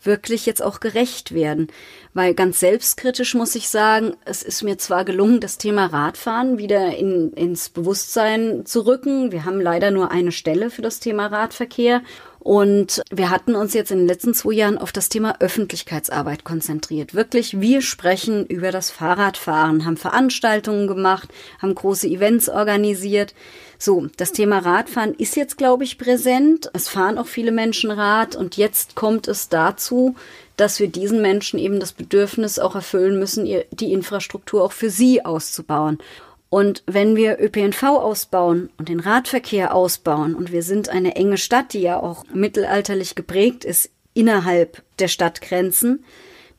wirklich jetzt auch gerecht werden. Weil ganz selbstkritisch muss ich sagen, es ist mir zwar gelungen, das Thema Radfahren wieder in, ins Bewusstsein zu rücken. Wir haben leider nur eine Stelle für das Thema Radverkehr. Und wir hatten uns jetzt in den letzten zwei Jahren auf das Thema Öffentlichkeitsarbeit konzentriert. Wirklich, wir sprechen über das Fahrradfahren, haben Veranstaltungen gemacht, haben große Events organisiert. So, das Thema Radfahren ist jetzt, glaube ich, präsent. Es fahren auch viele Menschen Rad und jetzt kommt es dazu, dass wir diesen Menschen eben das Bedürfnis auch erfüllen müssen, die Infrastruktur auch für sie auszubauen. Und wenn wir ÖPNV ausbauen und den Radverkehr ausbauen und wir sind eine enge Stadt, die ja auch mittelalterlich geprägt ist innerhalb der Stadtgrenzen,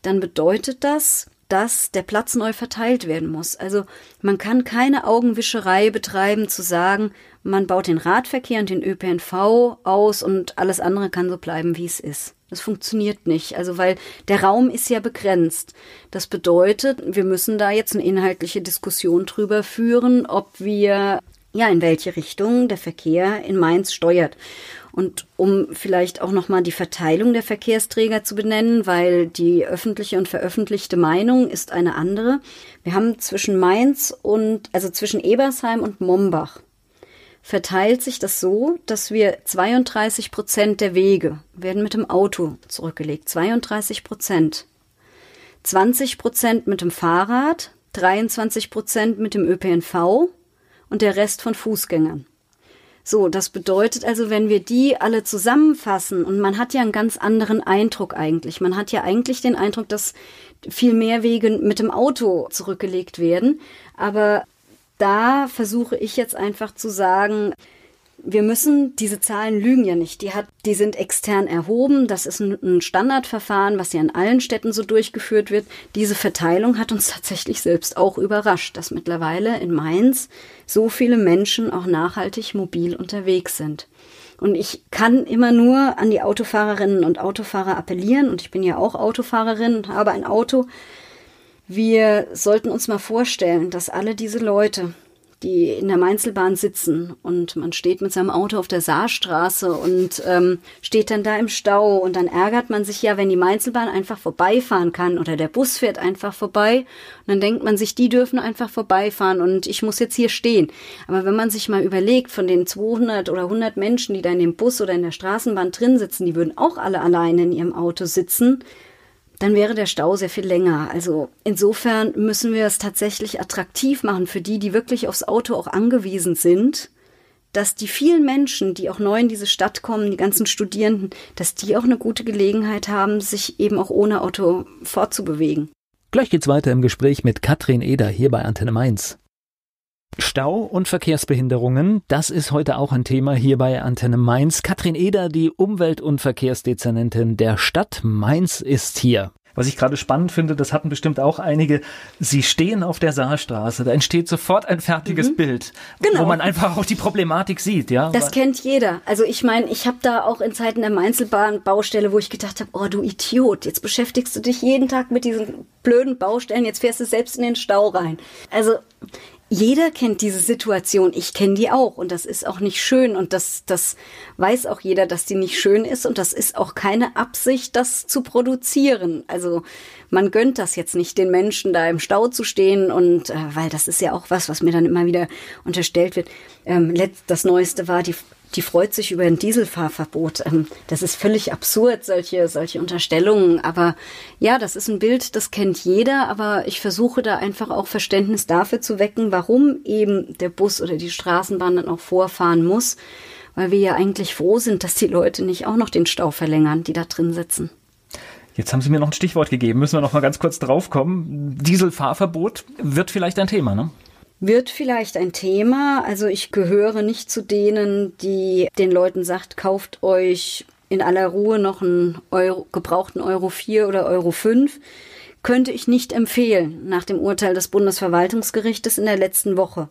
dann bedeutet das, dass der Platz neu verteilt werden muss. Also man kann keine Augenwischerei betreiben zu sagen, man baut den Radverkehr und den ÖPNV aus und alles andere kann so bleiben, wie es ist. Das funktioniert nicht. Also, weil der Raum ist ja begrenzt. Das bedeutet, wir müssen da jetzt eine inhaltliche Diskussion drüber führen, ob wir, ja, in welche Richtung der Verkehr in Mainz steuert. Und um vielleicht auch nochmal die Verteilung der Verkehrsträger zu benennen, weil die öffentliche und veröffentlichte Meinung ist eine andere. Wir haben zwischen Mainz und, also zwischen Ebersheim und Mombach verteilt sich das so, dass wir 32 Prozent der Wege werden mit dem Auto zurückgelegt. 32 Prozent. 20 Prozent mit dem Fahrrad, 23 Prozent mit dem ÖPNV und der Rest von Fußgängern. So, das bedeutet also, wenn wir die alle zusammenfassen und man hat ja einen ganz anderen Eindruck eigentlich. Man hat ja eigentlich den Eindruck, dass viel mehr Wege mit dem Auto zurückgelegt werden. Aber da versuche ich jetzt einfach zu sagen, wir müssen, diese Zahlen lügen ja nicht. Die, hat, die sind extern erhoben. Das ist ein, Standardverfahren, was ja in allen Städten so durchgeführt wird. Diese Verteilung hat uns tatsächlich selbst auch überrascht, dass mittlerweile in Mainz so viele Menschen auch nachhaltig mobil unterwegs sind. Und ich kann immer nur an die Autofahrerinnen und Autofahrer appellieren. Und ich bin ja auch Autofahrerin habe ein Auto. Wir sollten uns mal vorstellen, dass alle diese Leute, die in der Mainzelbahn sitzen und man steht mit seinem Auto auf der Saarstraße und ähm, steht dann da im Stau und dann ärgert man sich ja, wenn die Mainzelbahn einfach vorbeifahren kann oder der Bus fährt einfach vorbei und dann denkt man sich, die dürfen einfach vorbeifahren und ich muss jetzt hier stehen. Aber wenn man sich mal überlegt, von den 200 oder 100 Menschen, die da in dem Bus oder in der Straßenbahn drin sitzen, die würden auch alle alleine in ihrem Auto sitzen, dann wäre der Stau sehr viel länger. Also insofern müssen wir es tatsächlich attraktiv machen für die, die wirklich aufs Auto auch angewiesen sind, dass die vielen Menschen, die auch neu in diese Stadt kommen, die ganzen Studierenden, dass die auch eine gute Gelegenheit haben, sich eben auch ohne Auto fortzubewegen. Gleich geht's weiter im Gespräch mit Katrin Eder hier bei Antenne Mainz. Stau und Verkehrsbehinderungen, das ist heute auch ein Thema hier bei Antenne Mainz. Katrin Eder, die Umwelt- und Verkehrsdezernentin der Stadt Mainz, ist hier. Was ich gerade spannend finde, das hatten bestimmt auch einige. Sie stehen auf der Saarstraße, da entsteht sofort ein fertiges mhm. Bild, genau. wo man einfach auch die Problematik sieht, ja. Das kennt jeder. Also ich meine, ich habe da auch in Zeiten der Mainzelbahn Baustelle, wo ich gedacht habe, oh du Idiot, jetzt beschäftigst du dich jeden Tag mit diesen blöden Baustellen, jetzt fährst du selbst in den Stau rein. Also jeder kennt diese Situation. Ich kenne die auch. Und das ist auch nicht schön. Und das, das weiß auch jeder, dass die nicht schön ist. Und das ist auch keine Absicht, das zu produzieren. Also man gönnt das jetzt nicht, den Menschen da im Stau zu stehen. Und äh, weil das ist ja auch was, was mir dann immer wieder unterstellt wird. Ähm, das Neueste war die die freut sich über ein Dieselfahrverbot. Ähm, das ist völlig absurd, solche, solche Unterstellungen. Aber ja, das ist ein Bild, das kennt jeder. Aber ich versuche da einfach auch Verständnis dafür zu wecken, warum eben der Bus oder die Straßenbahn dann auch vorfahren muss. Weil wir ja eigentlich froh sind, dass die Leute nicht auch noch den Stau verlängern, die da drin sitzen. Jetzt haben Sie mir noch ein Stichwort gegeben. Müssen wir noch mal ganz kurz draufkommen. Dieselfahrverbot wird vielleicht ein Thema, ne? Wird vielleicht ein Thema. Also ich gehöre nicht zu denen, die den Leuten sagt, kauft euch in aller Ruhe noch einen Euro, gebrauchten Euro 4 oder Euro 5. Könnte ich nicht empfehlen nach dem Urteil des Bundesverwaltungsgerichtes in der letzten Woche.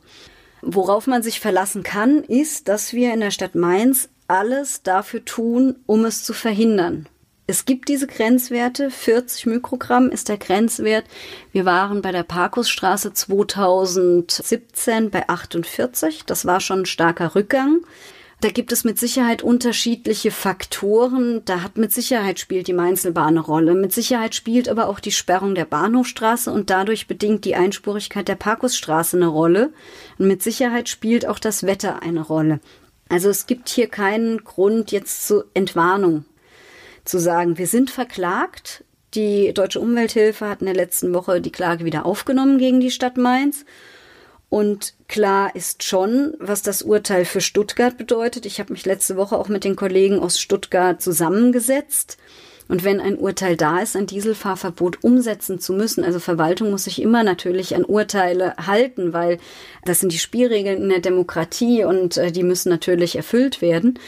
Worauf man sich verlassen kann, ist, dass wir in der Stadt Mainz alles dafür tun, um es zu verhindern. Es gibt diese Grenzwerte. 40 Mikrogramm ist der Grenzwert. Wir waren bei der Parkusstraße 2017 bei 48. Das war schon ein starker Rückgang. Da gibt es mit Sicherheit unterschiedliche Faktoren. Da hat mit Sicherheit spielt die Mainzelbahn eine Rolle. Mit Sicherheit spielt aber auch die Sperrung der Bahnhofstraße und dadurch bedingt die Einspurigkeit der Parkusstraße eine Rolle. Und mit Sicherheit spielt auch das Wetter eine Rolle. Also es gibt hier keinen Grund jetzt zur Entwarnung zu sagen, wir sind verklagt. Die Deutsche Umwelthilfe hat in der letzten Woche die Klage wieder aufgenommen gegen die Stadt Mainz. Und klar ist schon, was das Urteil für Stuttgart bedeutet. Ich habe mich letzte Woche auch mit den Kollegen aus Stuttgart zusammengesetzt. Und wenn ein Urteil da ist, ein Dieselfahrverbot umsetzen zu müssen, also Verwaltung muss sich immer natürlich an Urteile halten, weil das sind die Spielregeln in der Demokratie und äh, die müssen natürlich erfüllt werden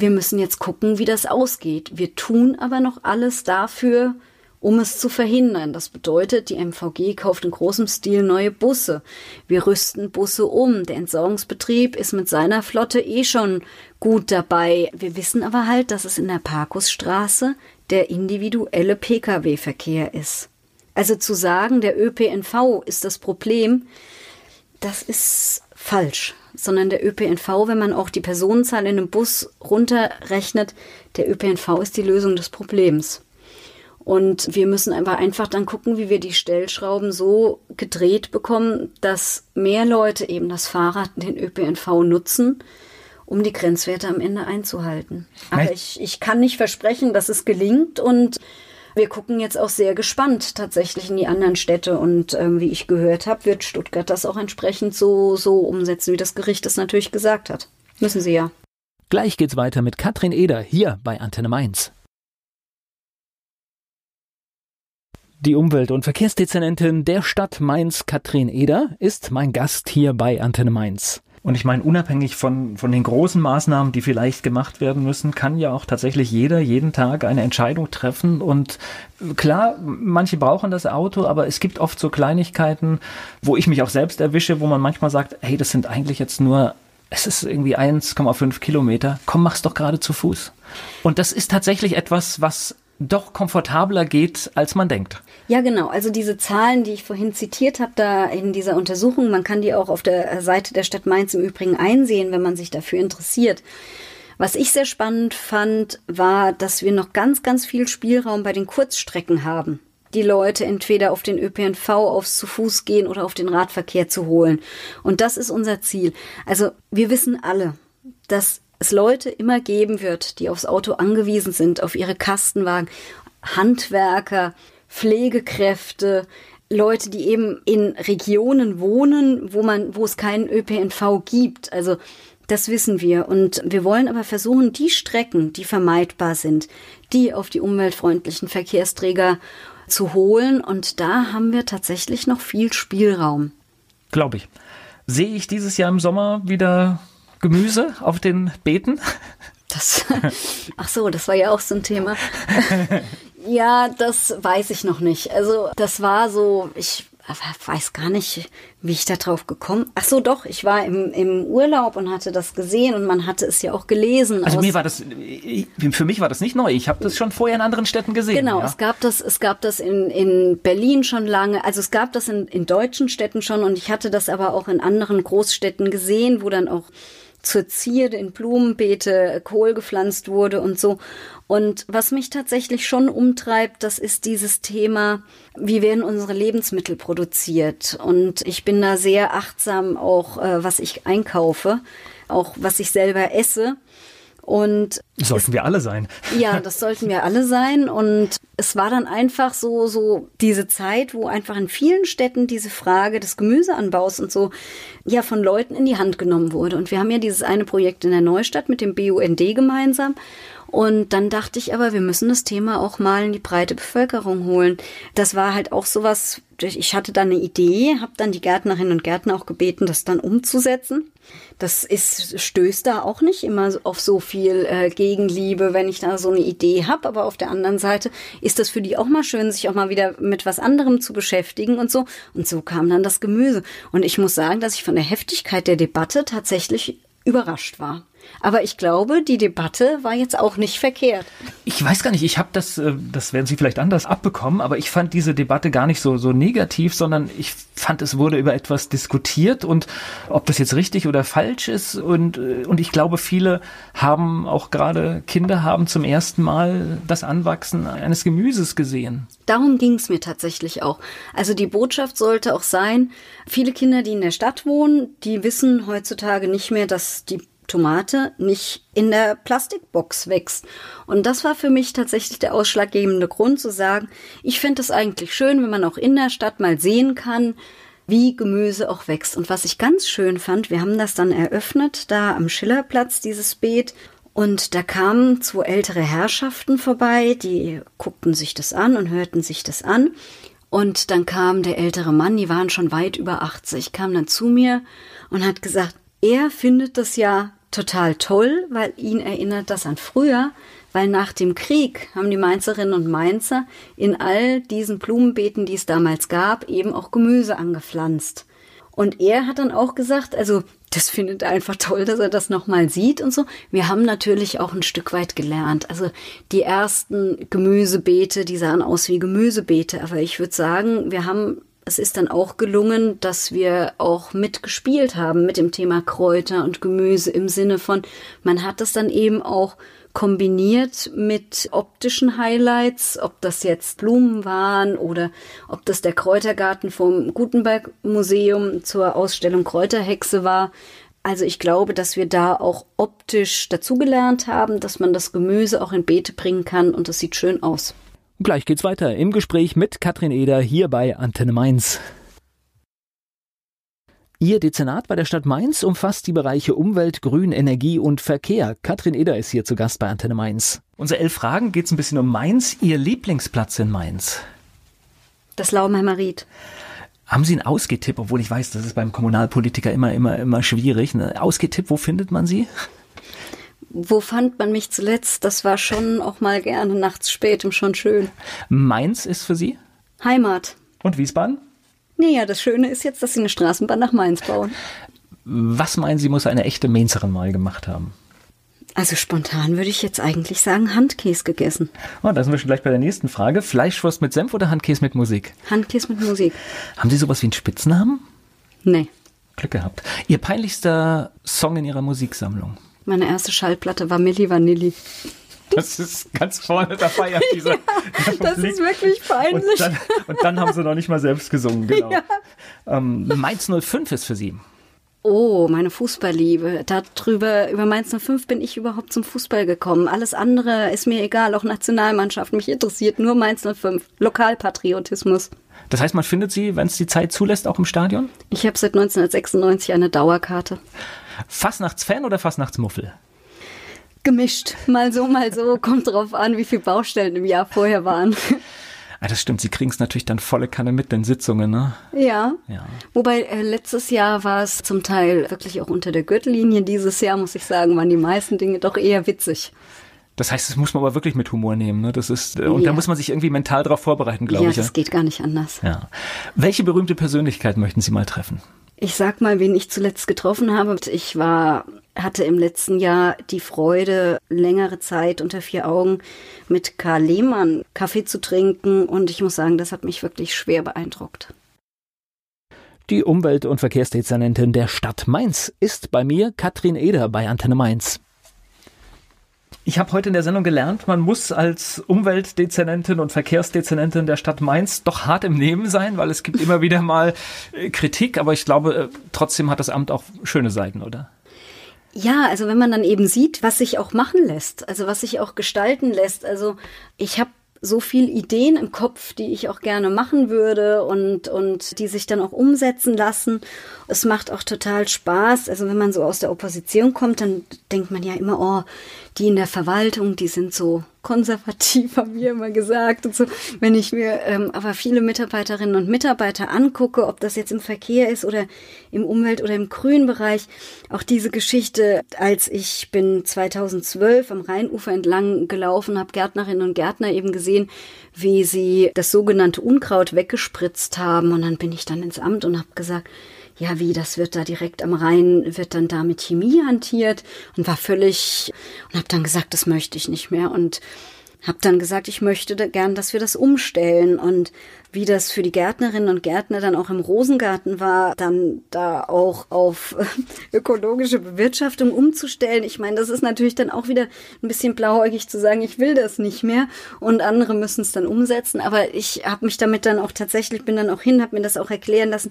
wir müssen jetzt gucken, wie das ausgeht. Wir tun aber noch alles dafür, um es zu verhindern. Das bedeutet, die MVG kauft in großem Stil neue Busse. Wir rüsten Busse um. Der Entsorgungsbetrieb ist mit seiner Flotte eh schon gut dabei. Wir wissen aber halt, dass es in der Parkusstraße der individuelle Pkw-Verkehr ist. Also zu sagen, der ÖPNV ist das Problem, das ist falsch sondern der ÖPNV, wenn man auch die Personenzahl in einem Bus runterrechnet, der ÖPNV ist die Lösung des Problems. Und wir müssen aber einfach dann gucken, wie wir die Stellschrauben so gedreht bekommen, dass mehr Leute eben das Fahrrad, den ÖPNV nutzen, um die Grenzwerte am Ende einzuhalten. Aber ich, ich kann nicht versprechen, dass es gelingt und wir gucken jetzt auch sehr gespannt tatsächlich in die anderen Städte und ähm, wie ich gehört habe, wird Stuttgart das auch entsprechend so, so umsetzen, wie das Gericht es natürlich gesagt hat. Müssen sie ja. Gleich geht's weiter mit Katrin Eder hier bei Antenne Mainz. Die Umwelt- und Verkehrsdezernentin der Stadt Mainz, Katrin Eder, ist mein Gast hier bei Antenne Mainz. Und ich meine, unabhängig von, von den großen Maßnahmen, die vielleicht gemacht werden müssen, kann ja auch tatsächlich jeder jeden Tag eine Entscheidung treffen. Und klar, manche brauchen das Auto, aber es gibt oft so Kleinigkeiten, wo ich mich auch selbst erwische, wo man manchmal sagt, hey, das sind eigentlich jetzt nur es ist irgendwie 1,5 Kilometer. Komm, mach's doch gerade zu Fuß. Und das ist tatsächlich etwas, was doch komfortabler geht, als man denkt. Ja, genau. Also diese Zahlen, die ich vorhin zitiert habe, da in dieser Untersuchung, man kann die auch auf der Seite der Stadt Mainz im Übrigen einsehen, wenn man sich dafür interessiert. Was ich sehr spannend fand, war, dass wir noch ganz, ganz viel Spielraum bei den Kurzstrecken haben. Die Leute entweder auf den ÖPNV aufs zu Fuß gehen oder auf den Radverkehr zu holen. Und das ist unser Ziel. Also wir wissen alle, dass es Leute immer geben wird, die aufs Auto angewiesen sind, auf ihre Kastenwagen, Handwerker, Pflegekräfte, Leute, die eben in Regionen wohnen, wo man, wo es keinen ÖPNV gibt. Also das wissen wir. Und wir wollen aber versuchen, die Strecken, die vermeidbar sind, die auf die umweltfreundlichen Verkehrsträger zu holen. Und da haben wir tatsächlich noch viel Spielraum. Glaube ich. Sehe ich dieses Jahr im Sommer wieder Gemüse auf den Beeten? Das, ach so, das war ja auch so ein Thema. Ja, das weiß ich noch nicht. Also das war so, ich weiß gar nicht, wie ich da drauf gekommen. Ach so, doch, ich war im, im Urlaub und hatte das gesehen und man hatte es ja auch gelesen. Also mir war das, für mich war das nicht neu. Ich habe das schon vorher in anderen Städten gesehen. Genau, ja. es gab das, es gab das in, in Berlin schon lange. Also es gab das in, in deutschen Städten schon und ich hatte das aber auch in anderen Großstädten gesehen, wo dann auch zur Zierde in Blumenbeete Kohl gepflanzt wurde und so. Und was mich tatsächlich schon umtreibt, das ist dieses Thema, wie werden unsere Lebensmittel produziert. Und ich bin da sehr achtsam auch, äh, was ich einkaufe, auch was ich selber esse. Und das sollten wir alle sein. Ja, das sollten wir alle sein. Und es war dann einfach so, so diese Zeit, wo einfach in vielen Städten diese Frage des Gemüseanbaus und so ja von Leuten in die Hand genommen wurde. Und wir haben ja dieses eine Projekt in der Neustadt mit dem BUND gemeinsam. Und dann dachte ich aber, wir müssen das Thema auch mal in die breite Bevölkerung holen. Das war halt auch sowas, ich hatte da eine Idee, habe dann die Gärtnerinnen und Gärtner auch gebeten, das dann umzusetzen. Das ist, stößt da auch nicht immer auf so viel äh, Gegenliebe, wenn ich da so eine Idee habe. Aber auf der anderen Seite ist das für die auch mal schön, sich auch mal wieder mit was anderem zu beschäftigen und so. Und so kam dann das Gemüse. Und ich muss sagen, dass ich von der Heftigkeit der Debatte tatsächlich überrascht war. Aber ich glaube, die Debatte war jetzt auch nicht verkehrt. Ich weiß gar nicht, ich habe das, äh, das werden Sie vielleicht anders abbekommen, aber ich fand diese Debatte gar nicht so, so negativ, sondern ich fand, es wurde über etwas diskutiert und ob das jetzt richtig oder falsch ist. Und, äh, und ich glaube, viele haben auch gerade Kinder haben zum ersten Mal das Anwachsen eines Gemüses gesehen. Darum ging es mir tatsächlich auch. Also die Botschaft sollte auch sein, viele Kinder, die in der Stadt wohnen, die wissen heutzutage nicht mehr, dass die Tomate nicht in der Plastikbox wächst. Und das war für mich tatsächlich der ausschlaggebende Grund zu sagen, ich finde es eigentlich schön, wenn man auch in der Stadt mal sehen kann, wie Gemüse auch wächst. Und was ich ganz schön fand, wir haben das dann eröffnet, da am Schillerplatz, dieses Beet. Und da kamen zwei ältere Herrschaften vorbei, die guckten sich das an und hörten sich das an. Und dann kam der ältere Mann, die waren schon weit über 80, kam dann zu mir und hat gesagt, er findet das ja total toll, weil ihn erinnert das an früher, weil nach dem Krieg haben die Mainzerinnen und Mainzer in all diesen Blumenbeeten, die es damals gab, eben auch Gemüse angepflanzt. Und er hat dann auch gesagt, also das findet er einfach toll, dass er das nochmal sieht und so. Wir haben natürlich auch ein Stück weit gelernt. Also die ersten Gemüsebeete, die sahen aus wie Gemüsebeete, aber ich würde sagen, wir haben es ist dann auch gelungen, dass wir auch mitgespielt haben mit dem Thema Kräuter und Gemüse im Sinne von, man hat das dann eben auch kombiniert mit optischen Highlights, ob das jetzt Blumen waren oder ob das der Kräutergarten vom Gutenberg Museum zur Ausstellung Kräuterhexe war. Also ich glaube, dass wir da auch optisch dazugelernt haben, dass man das Gemüse auch in Beete bringen kann und das sieht schön aus. Gleich geht's weiter im Gespräch mit Katrin Eder hier bei Antenne Mainz. Ihr Dezernat bei der Stadt Mainz umfasst die Bereiche Umwelt, Grün, Energie und Verkehr. Katrin Eder ist hier zu Gast bei Antenne Mainz. Unsere elf Fragen geht's ein bisschen um Mainz. Ihr Lieblingsplatz in Mainz? Das Laubenheimer Ried. Haben Sie einen Ausgehtipp, obwohl ich weiß, das ist beim Kommunalpolitiker immer, immer, immer schwierig. Ne? Ausgehtipp, wo findet man Sie? Wo fand man mich zuletzt? Das war schon auch mal gerne nachts spät und schon schön. Mainz ist für Sie? Heimat. Und Wiesbaden? Naja, das Schöne ist jetzt, dass sie eine Straßenbahn nach Mainz bauen. Was meinen Sie, muss eine echte Mainzerin mal gemacht haben? Also spontan würde ich jetzt eigentlich sagen Handkäse gegessen. Oh, da sind wir schon gleich bei der nächsten Frage. Fleischwurst mit Senf oder Handkäse mit Musik? Handkäse mit Musik. Haben Sie sowas wie einen Spitznamen? Nee. Glück gehabt. Ihr peinlichster Song in Ihrer Musiksammlung? Meine erste Schallplatte war Milli Vanilli. Das ist ganz vorne dabei auf dieser ja, Das ist wirklich peinlich. Und dann, und dann, haben sie noch nicht mal selbst gesungen, genau. Ja. Ähm, Mainz 05 ist für Sie. Oh, meine Fußballliebe. Darüber, über Mainz 05 bin ich überhaupt zum Fußball gekommen. Alles andere ist mir egal, auch Nationalmannschaft. Mich interessiert nur Mainz 05. Lokalpatriotismus. Das heißt, man findet sie, wenn es die Zeit zulässt, auch im Stadion? Ich habe seit 1996 eine Dauerkarte. Fastnachtsfan oder Fastnachtsmuffel? Gemischt. Mal so, mal so. Kommt drauf an, wie viele Baustellen im Jahr vorher waren. Ah, das stimmt, Sie kriegen es natürlich dann volle Kanne mit den Sitzungen, ne? Ja. ja. Wobei äh, letztes Jahr war es zum Teil wirklich auch unter der Gürtellinie. Dieses Jahr, muss ich sagen, waren die meisten Dinge doch eher witzig. Das heißt, das muss man aber wirklich mit Humor nehmen. Ne? Das ist, und ja. da muss man sich irgendwie mental darauf vorbereiten, glaube ja, ich. Ja, das geht gar nicht anders. Ja. Welche berühmte Persönlichkeit möchten Sie mal treffen? Ich sag mal, wen ich zuletzt getroffen habe. Ich war, hatte im letzten Jahr die Freude, längere Zeit unter vier Augen mit Karl Lehmann Kaffee zu trinken. Und ich muss sagen, das hat mich wirklich schwer beeindruckt. Die Umwelt- und Verkehrsdezernentin der Stadt Mainz ist bei mir Katrin Eder bei Antenne Mainz. Ich habe heute in der Sendung gelernt, man muss als Umweltdezernentin und Verkehrsdezernentin der Stadt Mainz doch hart im Nehmen sein, weil es gibt immer wieder mal äh, Kritik, aber ich glaube, äh, trotzdem hat das Amt auch schöne Seiten, oder? Ja, also wenn man dann eben sieht, was sich auch machen lässt, also was sich auch gestalten lässt. Also ich habe so viel Ideen im Kopf, die ich auch gerne machen würde und, und die sich dann auch umsetzen lassen. Es macht auch total Spaß. Also wenn man so aus der Opposition kommt, dann denkt man ja immer, oh, die in der Verwaltung, die sind so konservativ, haben wir immer gesagt und so. Wenn ich mir ähm, aber viele Mitarbeiterinnen und Mitarbeiter angucke, ob das jetzt im Verkehr ist oder im Umwelt- oder im Grünbereich, auch diese Geschichte, als ich bin 2012 am Rheinufer entlang gelaufen, habe Gärtnerinnen und Gärtner eben gesehen, wie sie das sogenannte Unkraut weggespritzt haben und dann bin ich dann ins Amt und habe gesagt, ja, wie, das wird da direkt am Rhein, wird dann da mit Chemie hantiert und war völlig, und habe dann gesagt, das möchte ich nicht mehr und habe dann gesagt, ich möchte gern, dass wir das umstellen und wie das für die Gärtnerinnen und Gärtner dann auch im Rosengarten war, dann da auch auf ökologische Bewirtschaftung umzustellen. Ich meine, das ist natürlich dann auch wieder ein bisschen blauäugig zu sagen, ich will das nicht mehr und andere müssen es dann umsetzen. Aber ich habe mich damit dann auch tatsächlich, bin dann auch hin, habe mir das auch erklären lassen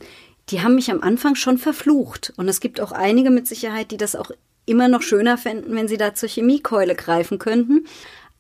die haben mich am Anfang schon verflucht. Und es gibt auch einige mit Sicherheit, die das auch immer noch schöner fänden, wenn sie da zur Chemiekeule greifen könnten.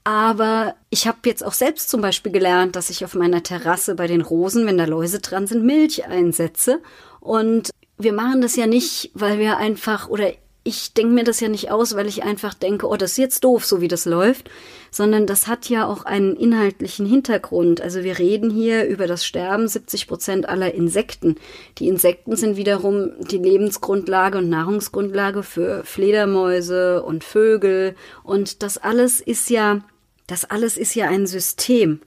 Aber ich habe jetzt auch selbst zum Beispiel gelernt, dass ich auf meiner Terrasse bei den Rosen, wenn da Läuse dran sind, Milch einsetze. Und wir machen das ja nicht, weil wir einfach oder ich denke mir das ja nicht aus, weil ich einfach denke, oh, das ist jetzt doof, so wie das läuft, sondern das hat ja auch einen inhaltlichen Hintergrund. Also wir reden hier über das Sterben 70 Prozent aller Insekten. Die Insekten sind wiederum die Lebensgrundlage und Nahrungsgrundlage für Fledermäuse und Vögel. Und das alles ist ja, das alles ist ja ein System.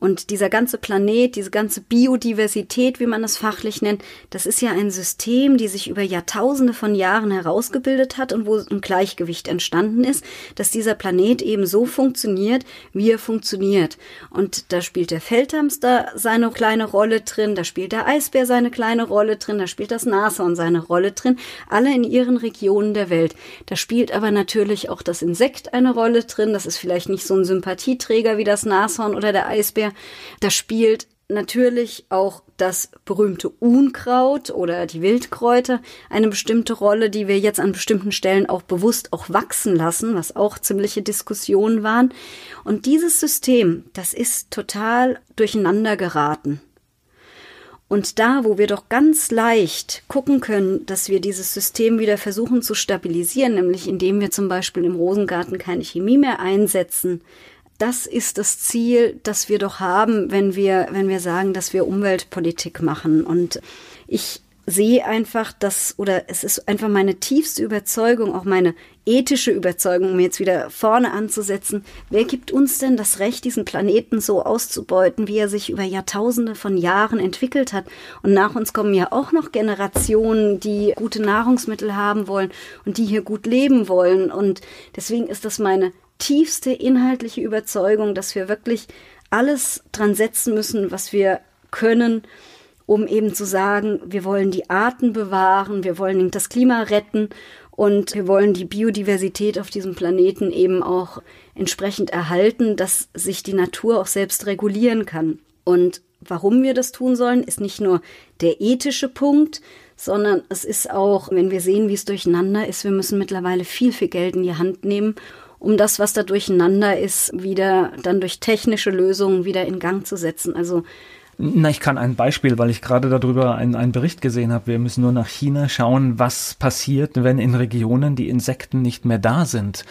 Und dieser ganze Planet, diese ganze Biodiversität, wie man es fachlich nennt, das ist ja ein System, die sich über Jahrtausende von Jahren herausgebildet hat und wo ein Gleichgewicht entstanden ist, dass dieser Planet eben so funktioniert, wie er funktioniert. Und da spielt der Feldhamster seine kleine Rolle drin, da spielt der Eisbär seine kleine Rolle drin, da spielt das Nashorn seine Rolle drin, alle in ihren Regionen der Welt. Da spielt aber natürlich auch das Insekt eine Rolle drin, das ist vielleicht nicht so ein Sympathieträger wie das Nashorn oder der Eisbär, da spielt natürlich auch das berühmte Unkraut oder die Wildkräuter eine bestimmte Rolle, die wir jetzt an bestimmten Stellen auch bewusst auch wachsen lassen, was auch ziemliche Diskussionen waren. Und dieses System, das ist total durcheinander geraten. Und da, wo wir doch ganz leicht gucken können, dass wir dieses System wieder versuchen zu stabilisieren, nämlich indem wir zum Beispiel im Rosengarten keine Chemie mehr einsetzen, das ist das Ziel, das wir doch haben, wenn wir, wenn wir sagen, dass wir Umweltpolitik machen. Und ich sehe einfach, dass, oder es ist einfach meine tiefste Überzeugung, auch meine ethische Überzeugung, um jetzt wieder vorne anzusetzen. Wer gibt uns denn das Recht, diesen Planeten so auszubeuten, wie er sich über Jahrtausende von Jahren entwickelt hat? Und nach uns kommen ja auch noch Generationen, die gute Nahrungsmittel haben wollen und die hier gut leben wollen. Und deswegen ist das meine tiefste inhaltliche Überzeugung, dass wir wirklich alles dran setzen müssen, was wir können, um eben zu sagen, wir wollen die Arten bewahren, wir wollen das Klima retten und wir wollen die Biodiversität auf diesem Planeten eben auch entsprechend erhalten, dass sich die Natur auch selbst regulieren kann. Und warum wir das tun sollen, ist nicht nur der ethische Punkt, sondern es ist auch, wenn wir sehen, wie es durcheinander ist, wir müssen mittlerweile viel, viel Geld in die Hand nehmen, um das, was da durcheinander ist, wieder dann durch technische Lösungen wieder in Gang zu setzen. Also na, ich kann ein Beispiel, weil ich gerade darüber einen, einen Bericht gesehen habe. Wir müssen nur nach China schauen, was passiert, wenn in Regionen die Insekten nicht mehr da sind.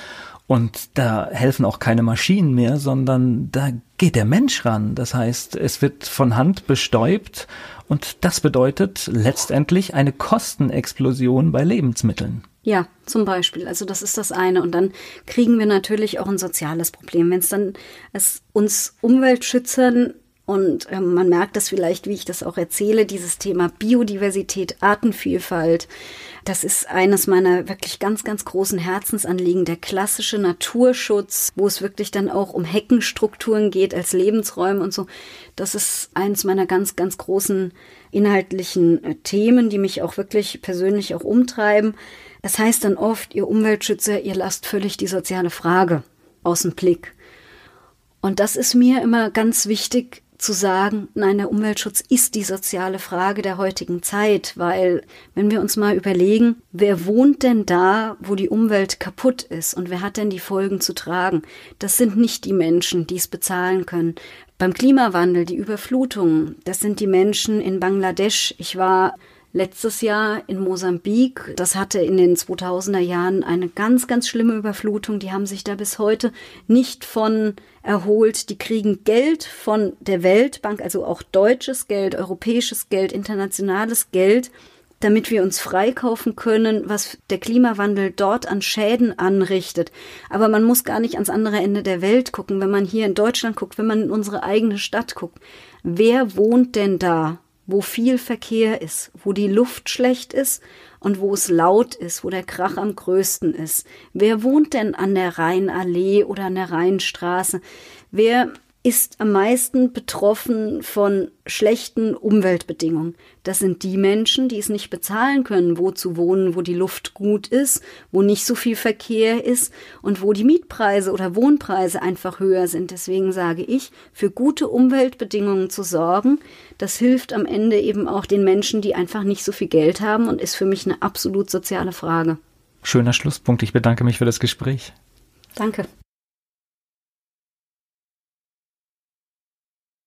Und da helfen auch keine Maschinen mehr, sondern da geht der Mensch ran. Das heißt, es wird von Hand bestäubt und das bedeutet letztendlich eine Kostenexplosion bei Lebensmitteln. Ja, zum Beispiel. Also das ist das eine. Und dann kriegen wir natürlich auch ein soziales Problem. Wenn es dann uns Umweltschützern und äh, man merkt das vielleicht, wie ich das auch erzähle, dieses Thema Biodiversität, Artenvielfalt. Das ist eines meiner wirklich ganz, ganz großen Herzensanliegen, der klassische Naturschutz, wo es wirklich dann auch um Heckenstrukturen geht als Lebensräume und so. Das ist eines meiner ganz, ganz großen inhaltlichen äh, Themen, die mich auch wirklich persönlich auch umtreiben. Das heißt dann oft, ihr Umweltschützer, ihr lasst völlig die soziale Frage aus dem Blick. Und das ist mir immer ganz wichtig, zu sagen, nein, der Umweltschutz ist die soziale Frage der heutigen Zeit, weil wenn wir uns mal überlegen, wer wohnt denn da, wo die Umwelt kaputt ist und wer hat denn die Folgen zu tragen? Das sind nicht die Menschen, die es bezahlen können. Beim Klimawandel, die Überflutungen, das sind die Menschen in Bangladesch. Ich war letztes Jahr in Mosambik. Das hatte in den 2000er Jahren eine ganz, ganz schlimme Überflutung. Die haben sich da bis heute nicht von erholt. Die kriegen Geld von der Weltbank, also auch deutsches Geld, europäisches Geld, internationales Geld damit wir uns freikaufen können, was der Klimawandel dort an Schäden anrichtet. Aber man muss gar nicht ans andere Ende der Welt gucken, wenn man hier in Deutschland guckt, wenn man in unsere eigene Stadt guckt. Wer wohnt denn da? Wo viel Verkehr ist, wo die Luft schlecht ist und wo es laut ist, wo der Krach am größten ist. Wer wohnt denn an der Rheinallee oder an der Rheinstraße? Wer ist am meisten betroffen von schlechten Umweltbedingungen. Das sind die Menschen, die es nicht bezahlen können, wo zu wohnen, wo die Luft gut ist, wo nicht so viel Verkehr ist und wo die Mietpreise oder Wohnpreise einfach höher sind. Deswegen sage ich, für gute Umweltbedingungen zu sorgen, das hilft am Ende eben auch den Menschen, die einfach nicht so viel Geld haben und ist für mich eine absolut soziale Frage. Schöner Schlusspunkt. Ich bedanke mich für das Gespräch. Danke.